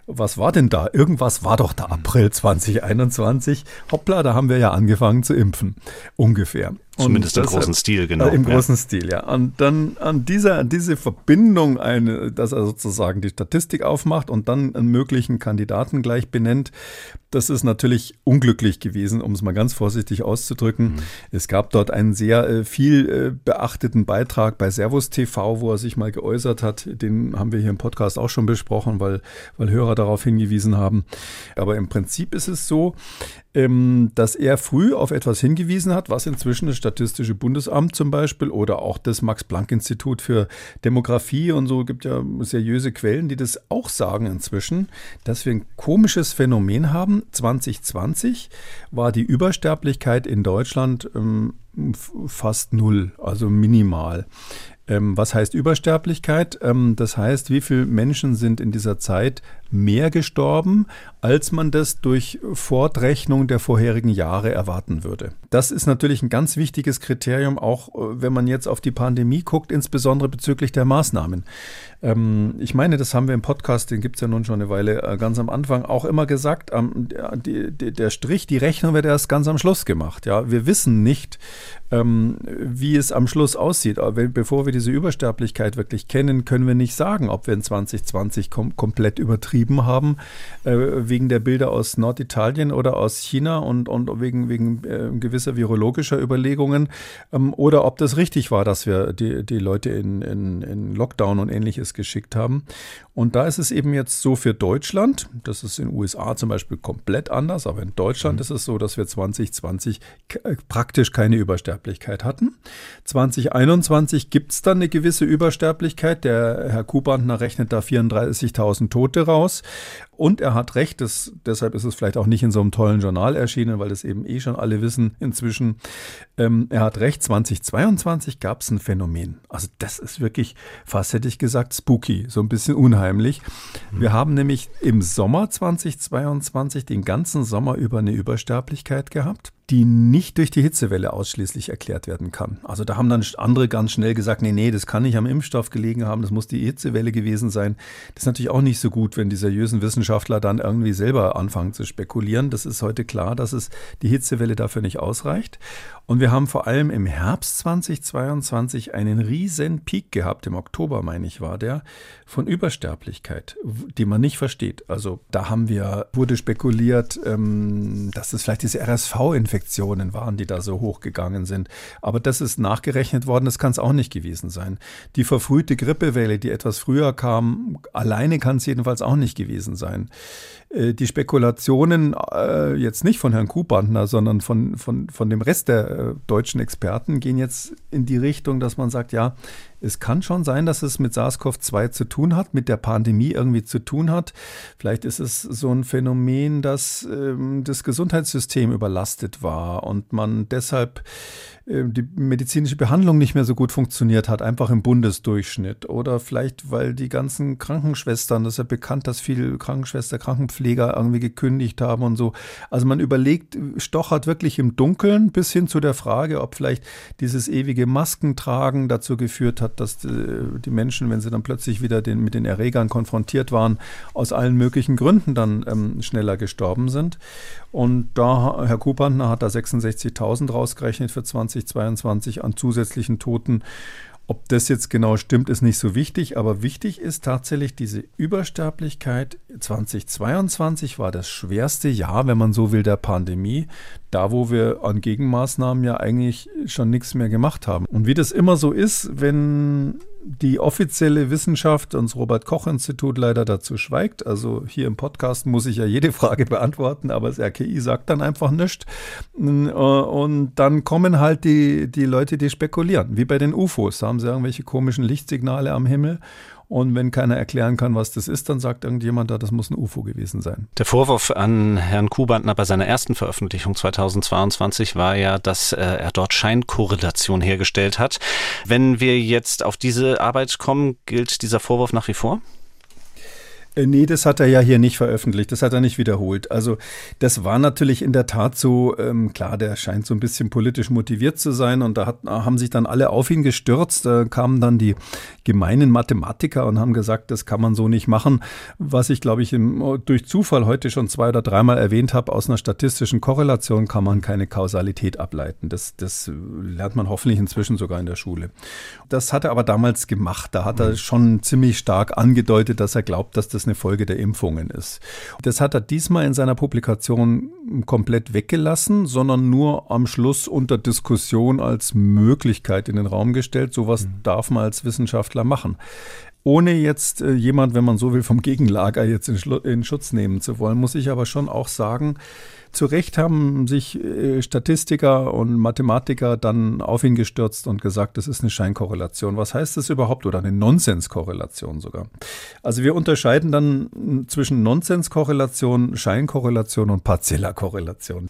Was war denn da? Irgendwas war doch da April 2021. Hoppla, da haben wir ja angefangen zu impfen. Ungefähr. Zumindest im großen Stil, genau. Äh, Im ja. großen Stil, ja. Und dann an dieser, an diese Verbindung, eine, dass er sozusagen die Statistik aufmacht und dann einen möglichen Kandidaten gleich benennt, das ist natürlich unglücklich gewesen, um es mal ganz vorsichtig auszudrücken. Mhm. Es gab dort einen sehr äh, viel äh, beachteten Beitrag bei Servus TV, wo er sich mal geäußert hat. Den haben wir hier im Podcast auch schon besprochen, weil, weil Hörer darauf hingewiesen haben. Aber im Prinzip ist es so, dass er früh auf etwas hingewiesen hat, was inzwischen das Statistische Bundesamt zum Beispiel oder auch das Max-Planck-Institut für Demografie und so gibt ja seriöse Quellen, die das auch sagen inzwischen, dass wir ein komisches Phänomen haben. 2020 war die Übersterblichkeit in Deutschland ähm, fast null, also minimal. Ähm, was heißt Übersterblichkeit? Ähm, das heißt, wie viele Menschen sind in dieser Zeit mehr gestorben, als man das durch Fortrechnung der vorherigen Jahre erwarten würde. Das ist natürlich ein ganz wichtiges Kriterium, auch äh, wenn man jetzt auf die Pandemie guckt, insbesondere bezüglich der Maßnahmen. Ähm, ich meine, das haben wir im Podcast, den gibt es ja nun schon eine Weile, äh, ganz am Anfang auch immer gesagt, der Strich, die Rechnung wird erst ganz am Schluss gemacht. Ja, wir wissen nicht, ähm, wie es am Schluss aussieht. Aber bevor wir diese Übersterblichkeit wirklich kennen, können wir nicht sagen, ob wir in 2020 kom komplett übertrieben haben, äh, wegen der Bilder aus Norditalien oder aus China und, und wegen, wegen äh, gewisser virologischer Überlegungen, ähm, oder ob das richtig war, dass wir die, die Leute in, in, in Lockdown und ähnliches geschickt haben. Und da ist es eben jetzt so für Deutschland, das ist in den USA zum Beispiel komplett anders, aber in Deutschland mhm. ist es so, dass wir 2020 äh, praktisch keine Übersterblichkeit hatten. 2021 gibt es dann eine gewisse Übersterblichkeit. Der Herr Kubantner rechnet da 34.000 Tote raus. Und er hat recht, das, deshalb ist es vielleicht auch nicht in so einem tollen Journal erschienen, weil das eben eh schon alle wissen inzwischen. Ähm, er hat recht, 2022 gab es ein Phänomen. Also das ist wirklich, fast hätte ich gesagt, spooky, so ein bisschen unheimlich. Wir haben nämlich im Sommer 2022 den ganzen Sommer über eine Übersterblichkeit gehabt die nicht durch die Hitzewelle ausschließlich erklärt werden kann. Also da haben dann andere ganz schnell gesagt, nee, nee, das kann nicht am Impfstoff gelegen haben, das muss die Hitzewelle gewesen sein. Das ist natürlich auch nicht so gut, wenn die seriösen Wissenschaftler dann irgendwie selber anfangen zu spekulieren. Das ist heute klar, dass es die Hitzewelle dafür nicht ausreicht. Und wir haben vor allem im Herbst 2022 einen riesen Peak gehabt, im Oktober meine ich war der, von Übersterblichkeit, die man nicht versteht. Also da haben wir, wurde spekuliert, ähm, dass es vielleicht diese RSV-Infektionen waren, die da so hochgegangen sind. Aber das ist nachgerechnet worden, das kann es auch nicht gewesen sein. Die verfrühte Grippewelle, die etwas früher kam, alleine kann es jedenfalls auch nicht gewesen sein. Äh, die Spekulationen äh, jetzt nicht von Herrn Kuhbandner, sondern von, von, von dem Rest der äh, deutschen Experten gehen jetzt in die Richtung, dass man sagt, ja, es kann schon sein, dass es mit SARS-CoV-2 zu tun hat, mit der Pandemie irgendwie zu tun hat. Vielleicht ist es so ein Phänomen, dass ähm, das Gesundheitssystem überlastet war und man deshalb äh, die medizinische Behandlung nicht mehr so gut funktioniert hat, einfach im Bundesdurchschnitt. Oder vielleicht, weil die ganzen Krankenschwestern, das ist ja bekannt, dass viele Krankenschwester, Krankenpfleger irgendwie gekündigt haben und so. Also man überlegt, stochert wirklich im Dunkeln bis hin zu der Frage, ob vielleicht dieses ewige Maskentragen dazu geführt hat, dass äh, die Menschen, wenn sie dann plötzlich wieder den, mit den Erregern konfrontiert waren, aus allen möglichen Gründen dann ähm, schneller gestorben sind. Und da, Herr Kupantner hat da 66.000 rausgerechnet für 2022 an zusätzlichen Toten. Ob das jetzt genau stimmt, ist nicht so wichtig, aber wichtig ist tatsächlich diese Übersterblichkeit. 2022 war das schwerste Jahr, wenn man so will, der Pandemie da wo wir an Gegenmaßnahmen ja eigentlich schon nichts mehr gemacht haben. Und wie das immer so ist, wenn die offizielle Wissenschaft, und das Robert Koch Institut leider dazu schweigt. Also hier im Podcast muss ich ja jede Frage beantworten, aber das RKI sagt dann einfach nichts. Und dann kommen halt die, die Leute, die spekulieren. Wie bei den UFOs. Da haben sie irgendwelche komischen Lichtsignale am Himmel und wenn keiner erklären kann, was das ist, dann sagt irgendjemand da, das muss ein UFO gewesen sein. Der Vorwurf an Herrn Kubantner bei seiner ersten Veröffentlichung 2022 war ja, dass äh, er dort Scheinkorrelation hergestellt hat. Wenn wir jetzt auf diese Arbeit kommen, gilt dieser Vorwurf nach wie vor? Äh, nee, das hat er ja hier nicht veröffentlicht, das hat er nicht wiederholt. Also das war natürlich in der Tat so, ähm, klar, der scheint so ein bisschen politisch motiviert zu sein und da hat, haben sich dann alle auf ihn gestürzt. Da kamen dann die gemeinen Mathematiker und haben gesagt, das kann man so nicht machen. Was ich, glaube ich, im, durch Zufall heute schon zwei oder dreimal erwähnt habe, aus einer statistischen Korrelation kann man keine Kausalität ableiten. Das, das lernt man hoffentlich inzwischen sogar in der Schule. Das hat er aber damals gemacht. Da hat er mhm. schon ziemlich stark angedeutet, dass er glaubt, dass das das eine Folge der Impfungen ist. Das hat er diesmal in seiner Publikation komplett weggelassen, sondern nur am Schluss unter Diskussion als Möglichkeit in den Raum gestellt. Sowas mhm. darf man als Wissenschaftler machen ohne jetzt äh, jemand, wenn man so will, vom Gegenlager jetzt in, in, Schutz nehmen zu wollen, muss ich aber schon auch sagen, zu Recht haben sich äh, Statistiker und Mathematiker dann auf ihn gestürzt und gesagt, das ist eine Scheinkorrelation. Was heißt das überhaupt? Oder eine Nonsenskorrelation sogar. Also wir unterscheiden dann zwischen Nonsenskorrelation, Scheinkorrelation und partieller Korrelation.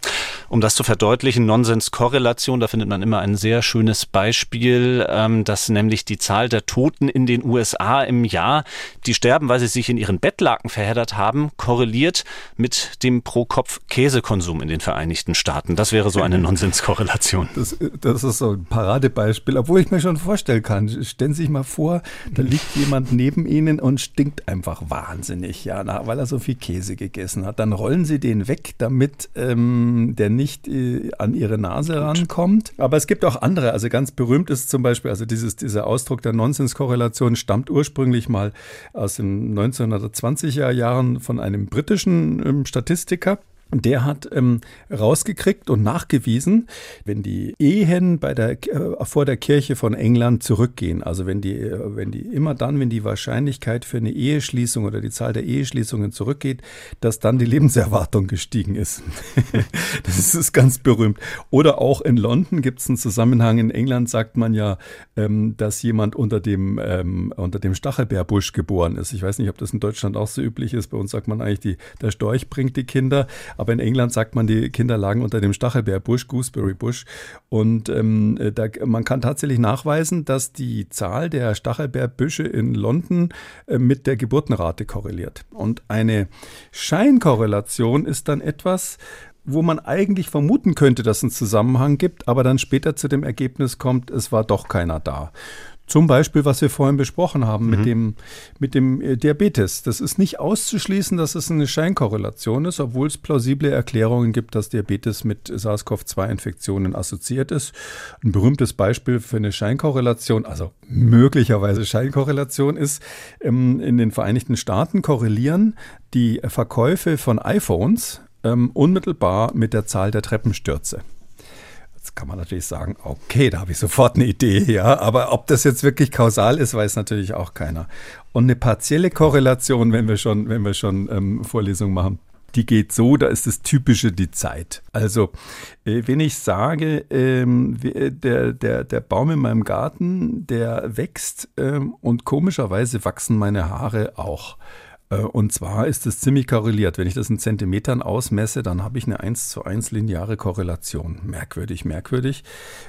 Um das zu verdeutlichen, Nonsenskorrelation, da findet man immer ein sehr schönes Beispiel, ähm, dass nämlich die Zahl der Toten in den USA im Jahr, die sterben, weil sie sich in ihren Bettlaken verheddert haben, korreliert mit dem Pro-Kopf-Käsekonsum in den Vereinigten Staaten. Das wäre so eine Nonsenskorrelation. Das, das ist so ein Paradebeispiel, obwohl ich mir schon vorstellen kann. Stellen Sie sich mal vor, da liegt jemand neben Ihnen und stinkt einfach wahnsinnig, ja, weil er so viel Käse gegessen hat. Dann rollen Sie den weg, damit ähm, der nicht äh, an Ihre Nase rankommt. Aber es gibt auch andere. Also ganz berühmt ist zum Beispiel, also dieses, dieser Ausdruck der Nonsenskorrelation stammt ursprünglich mal aus den 1920er Jahren von einem britischen ähm, Statistiker der hat ähm, rausgekriegt und nachgewiesen, wenn die Ehen bei der, äh, vor der Kirche von England zurückgehen, also wenn die, äh, wenn die immer dann, wenn die Wahrscheinlichkeit für eine Eheschließung oder die Zahl der Eheschließungen zurückgeht, dass dann die Lebenserwartung gestiegen ist. das ist ganz berühmt. Oder auch in London gibt es einen Zusammenhang. In England sagt man ja, ähm, dass jemand unter dem, ähm, unter dem Stachelbeerbusch geboren ist. Ich weiß nicht, ob das in Deutschland auch so üblich ist. Bei uns sagt man eigentlich, die, der Storch bringt die Kinder. Aber in England sagt man, die Kinder lagen unter dem Stachelbeerbusch, Gooseberry Bush. Und ähm, äh, da, man kann tatsächlich nachweisen, dass die Zahl der Stachelbeerbüsche in London äh, mit der Geburtenrate korreliert. Und eine Scheinkorrelation ist dann etwas, wo man eigentlich vermuten könnte, dass es einen Zusammenhang gibt, aber dann später zu dem Ergebnis kommt, es war doch keiner da. Zum Beispiel, was wir vorhin besprochen haben mhm. mit dem, mit dem äh, Diabetes. Das ist nicht auszuschließen, dass es eine Scheinkorrelation ist, obwohl es plausible Erklärungen gibt, dass Diabetes mit SARS-CoV-2-Infektionen assoziiert ist. Ein berühmtes Beispiel für eine Scheinkorrelation, also möglicherweise Scheinkorrelation ist, ähm, in den Vereinigten Staaten korrelieren die Verkäufe von iPhones ähm, unmittelbar mit der Zahl der Treppenstürze. Jetzt kann man natürlich sagen, okay, da habe ich sofort eine Idee, ja. Aber ob das jetzt wirklich kausal ist, weiß natürlich auch keiner. Und eine partielle Korrelation, wenn wir schon, wenn wir schon ähm, Vorlesungen machen, die geht so, da ist das Typische die Zeit. Also, äh, wenn ich sage, ähm, äh, der, der, der Baum in meinem Garten, der wächst ähm, und komischerweise wachsen meine Haare auch. Äh, und zwar ist es ziemlich korreliert. Wenn ich das in Zentimetern ausmesse, dann habe ich eine 1 zu 1 lineare Korrelation. Merkwürdig, merkwürdig.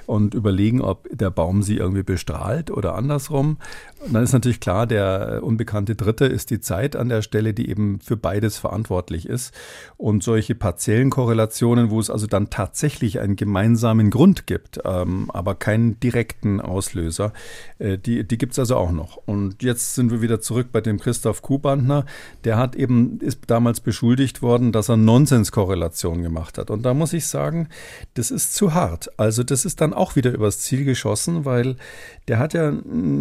Und überlegen, ob der Baum sie irgendwie bestrahlt oder andersrum. Und dann ist natürlich klar, der unbekannte Dritte ist die Zeit an der Stelle, die eben für beides verantwortlich ist. Und solche partiellen Korrelationen, wo es also dann tatsächlich einen gemeinsamen Grund gibt, ähm, aber keinen direkten Auslöser, äh, die, die gibt es also auch noch. Und jetzt sind wir wieder zurück bei dem Christoph Kuhbandner der hat eben, ist damals beschuldigt worden, dass er Nonsenskorrelation gemacht hat. Und da muss ich sagen, das ist zu hart. Also das ist dann auch wieder übers Ziel geschossen, weil der hat ja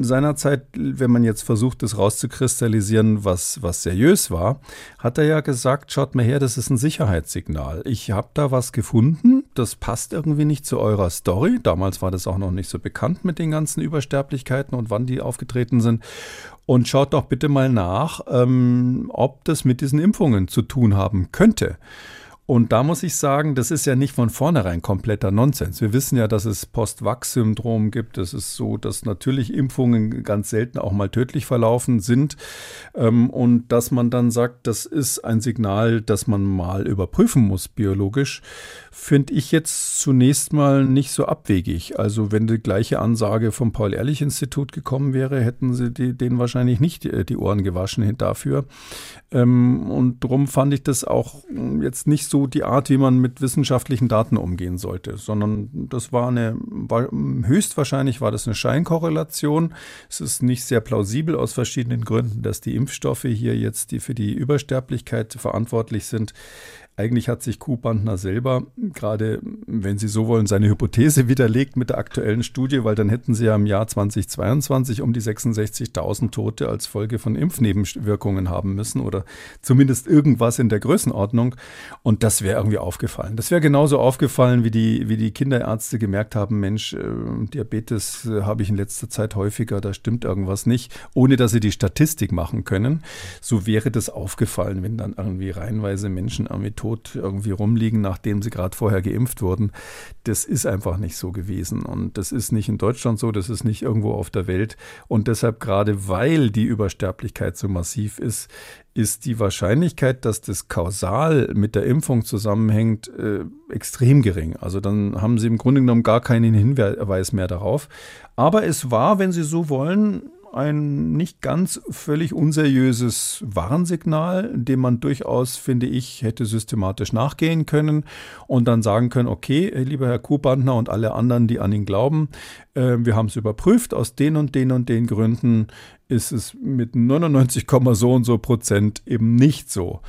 seinerzeit, wenn man jetzt versucht, das rauszukristallisieren, was, was seriös war, hat er ja gesagt, schaut mal her, das ist ein Sicherheitssignal. Ich habe da was gefunden, das passt irgendwie nicht zu eurer Story. Damals war das auch noch nicht so bekannt mit den ganzen Übersterblichkeiten und wann die aufgetreten sind. Und schaut doch bitte mal nach, ähm, ob das mit diesen Impfungen zu tun haben könnte. Und da muss ich sagen, das ist ja nicht von vornherein kompletter Nonsens. Wir wissen ja, dass es Post-Vax-Syndrom gibt. Es ist so, dass natürlich Impfungen ganz selten auch mal tödlich verlaufen sind. Ähm, und dass man dann sagt, das ist ein Signal, das man mal überprüfen muss biologisch, finde ich jetzt zunächst mal nicht so abwegig. Also wenn die gleiche Ansage vom Paul-Ehrlich-Institut gekommen wäre, hätten sie denen wahrscheinlich nicht die, die Ohren gewaschen dafür. Ähm, und darum fand ich das auch jetzt nicht so so die Art, wie man mit wissenschaftlichen Daten umgehen sollte, sondern das war eine, höchstwahrscheinlich war das eine Scheinkorrelation. Es ist nicht sehr plausibel aus verschiedenen Gründen, dass die Impfstoffe hier jetzt, die für die Übersterblichkeit verantwortlich sind, eigentlich hat sich Kuhbandner selber, gerade wenn Sie so wollen, seine Hypothese widerlegt mit der aktuellen Studie, weil dann hätten Sie ja im Jahr 2022 um die 66.000 Tote als Folge von Impfnebenwirkungen haben müssen oder zumindest irgendwas in der Größenordnung. Und das wäre irgendwie aufgefallen. Das wäre genauso aufgefallen, wie die, wie die Kinderärzte gemerkt haben, Mensch, äh, Diabetes äh, habe ich in letzter Zeit häufiger, da stimmt irgendwas nicht, ohne dass sie die Statistik machen können. So wäre das aufgefallen, wenn dann irgendwie reihenweise Menschen irgendwie tot irgendwie rumliegen, nachdem sie gerade vorher geimpft wurden. Das ist einfach nicht so gewesen. Und das ist nicht in Deutschland so, das ist nicht irgendwo auf der Welt. Und deshalb gerade weil die Übersterblichkeit so massiv ist, ist die Wahrscheinlichkeit, dass das kausal mit der Impfung zusammenhängt, äh, extrem gering. Also dann haben Sie im Grunde genommen gar keinen Hinweis mehr darauf. Aber es war, wenn Sie so wollen, ein nicht ganz völlig unseriöses Warnsignal, dem man durchaus, finde ich, hätte systematisch nachgehen können und dann sagen können, okay, lieber Herr Kuhbandner und alle anderen, die an ihn glauben, äh, wir haben es überprüft, aus den und den und den Gründen ist es mit 99, so und so Prozent eben nicht so.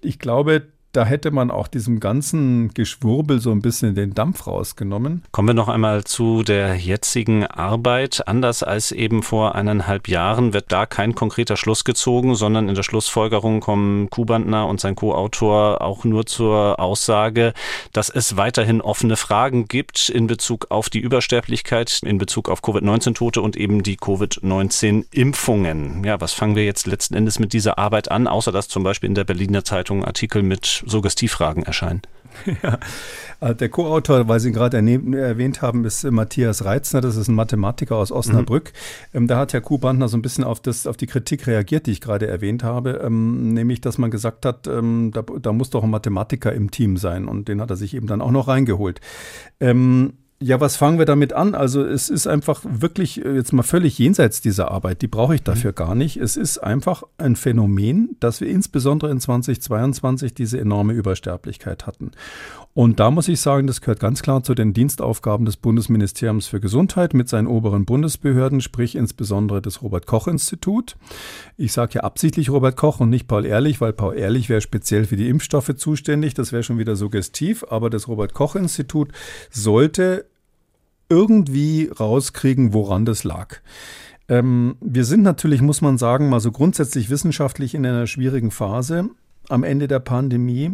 Ich glaube, da hätte man auch diesem ganzen Geschwurbel so ein bisschen den Dampf rausgenommen. Kommen wir noch einmal zu der jetzigen Arbeit. Anders als eben vor eineinhalb Jahren wird da kein konkreter Schluss gezogen, sondern in der Schlussfolgerung kommen Kubantner und sein Co-Autor auch nur zur Aussage, dass es weiterhin offene Fragen gibt in Bezug auf die Übersterblichkeit, in Bezug auf Covid-19-Tote und eben die Covid-19-Impfungen. Ja, was fangen wir jetzt letzten Endes mit dieser Arbeit an, außer dass zum Beispiel in der Berliner Zeitung Artikel mit Suggestivfragen erscheinen. Ja, äh, der Co-Autor, weil Sie ihn gerade erwähnt haben, ist Matthias Reitzner. Das ist ein Mathematiker aus Osnabrück. Mhm. Da hat Herr Kuhbandner so ein bisschen auf, das, auf die Kritik reagiert, die ich gerade erwähnt habe. Ähm, nämlich, dass man gesagt hat, ähm, da, da, muss doch ein Mathematiker im Team sein. Und den hat er sich eben dann auch noch reingeholt. Ähm, ja, was fangen wir damit an? Also es ist einfach wirklich äh, jetzt mal völlig jenseits dieser Arbeit. Die brauche ich dafür mhm. gar nicht. Es ist einfach ein Phänomen, dass wir insbesondere in 2022 diese enorme Übersterblichkeit hatten. Und da muss ich sagen, das gehört ganz klar zu den Dienstaufgaben des Bundesministeriums für Gesundheit mit seinen oberen Bundesbehörden, sprich insbesondere des Robert Koch Institut. Ich sage ja absichtlich Robert Koch und nicht Paul Ehrlich, weil Paul Ehrlich wäre speziell für die Impfstoffe zuständig. Das wäre schon wieder suggestiv. Aber das Robert Koch Institut sollte irgendwie rauskriegen, woran das lag. Ähm, wir sind natürlich, muss man sagen, mal so grundsätzlich wissenschaftlich in einer schwierigen Phase am Ende der Pandemie,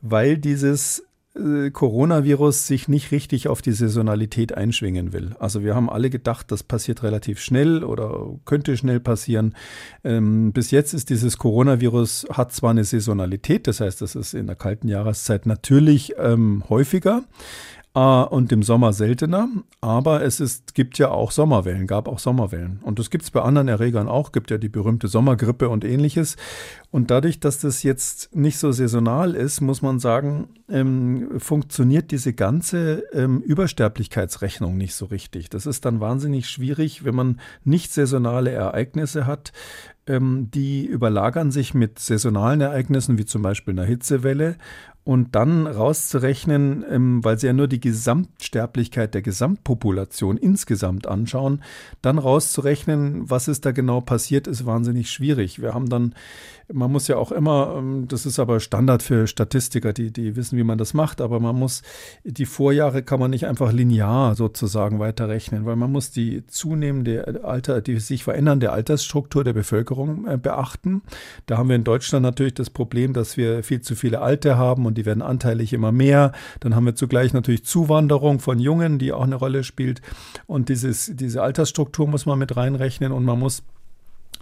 weil dieses äh, Coronavirus sich nicht richtig auf die Saisonalität einschwingen will. Also wir haben alle gedacht, das passiert relativ schnell oder könnte schnell passieren. Ähm, bis jetzt ist dieses Coronavirus hat zwar eine Saisonalität, das heißt, das ist in der kalten Jahreszeit natürlich ähm, häufiger, und im Sommer seltener. Aber es ist, gibt ja auch Sommerwellen, gab auch Sommerwellen. Und das gibt es bei anderen Erregern auch, gibt ja die berühmte Sommergrippe und ähnliches. Und dadurch, dass das jetzt nicht so saisonal ist, muss man sagen, ähm, funktioniert diese ganze ähm, Übersterblichkeitsrechnung nicht so richtig. Das ist dann wahnsinnig schwierig, wenn man nicht saisonale Ereignisse hat, ähm, die überlagern sich mit saisonalen Ereignissen, wie zum Beispiel einer Hitzewelle und dann rauszurechnen, ähm, weil sie ja nur die Gesamtsterblichkeit der Gesamtpopulation insgesamt anschauen, dann rauszurechnen, was ist da genau passiert, ist wahnsinnig schwierig. Wir haben dann, man muss ja auch immer, ähm, das ist aber Standard für Statistiker, die, die wissen, wie man das macht, aber man muss, die Vorjahre kann man nicht einfach linear sozusagen weiterrechnen, weil man muss die zunehmende Alter, die sich verändernde Altersstruktur der Bevölkerung äh, beachten. Da haben wir in Deutschland natürlich das Problem, dass wir viel zu viele Alte haben und und die werden anteilig immer mehr. Dann haben wir zugleich natürlich Zuwanderung von Jungen, die auch eine Rolle spielt. Und dieses, diese Altersstruktur muss man mit reinrechnen und man muss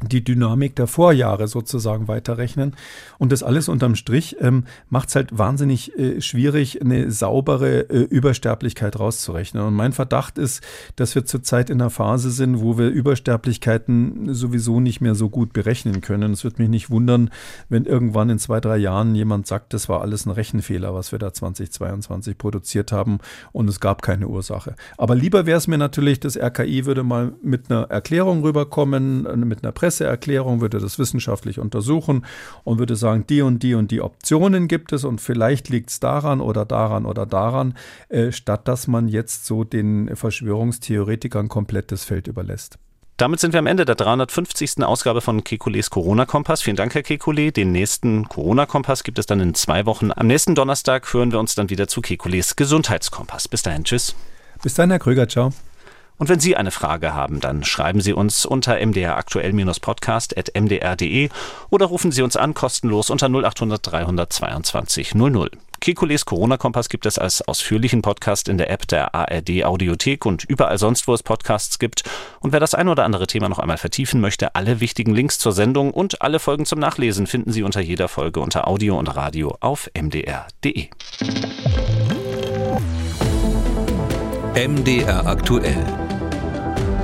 die Dynamik der Vorjahre sozusagen weiterrechnen. Und das alles unterm Strich ähm, macht es halt wahnsinnig äh, schwierig, eine saubere äh, Übersterblichkeit rauszurechnen. Und mein Verdacht ist, dass wir zurzeit in einer Phase sind, wo wir Übersterblichkeiten sowieso nicht mehr so gut berechnen können. Es wird mich nicht wundern, wenn irgendwann in zwei, drei Jahren jemand sagt, das war alles ein Rechenfehler, was wir da 2022 produziert haben und es gab keine Ursache. Aber lieber wäre es mir natürlich, das RKI würde mal mit einer Erklärung rüberkommen, äh, mit einer Presseerklärung, würde das wissenschaftlich untersuchen und würde sagen, die und die und die Optionen gibt es und vielleicht liegt es daran oder daran oder daran, äh, statt dass man jetzt so den Verschwörungstheoretikern komplett das Feld überlässt. Damit sind wir am Ende der 350. Ausgabe von Kekules Corona-Kompass. Vielen Dank, Herr Kekule. Den nächsten Corona-Kompass gibt es dann in zwei Wochen. Am nächsten Donnerstag hören wir uns dann wieder zu Kekules Gesundheitskompass. Bis dahin, tschüss. Bis dann, Herr Krüger, ciao. Und wenn Sie eine Frage haben, dann schreiben Sie uns unter mdraktuell-podcast.mdr.de oder rufen Sie uns an kostenlos unter 0800 322 00. Kekules Corona-Kompass gibt es als ausführlichen Podcast in der App der ARD Audiothek und überall sonst, wo es Podcasts gibt. Und wer das ein oder andere Thema noch einmal vertiefen möchte, alle wichtigen Links zur Sendung und alle Folgen zum Nachlesen finden Sie unter jeder Folge unter Audio und Radio auf mdr.de. MDR aktuell.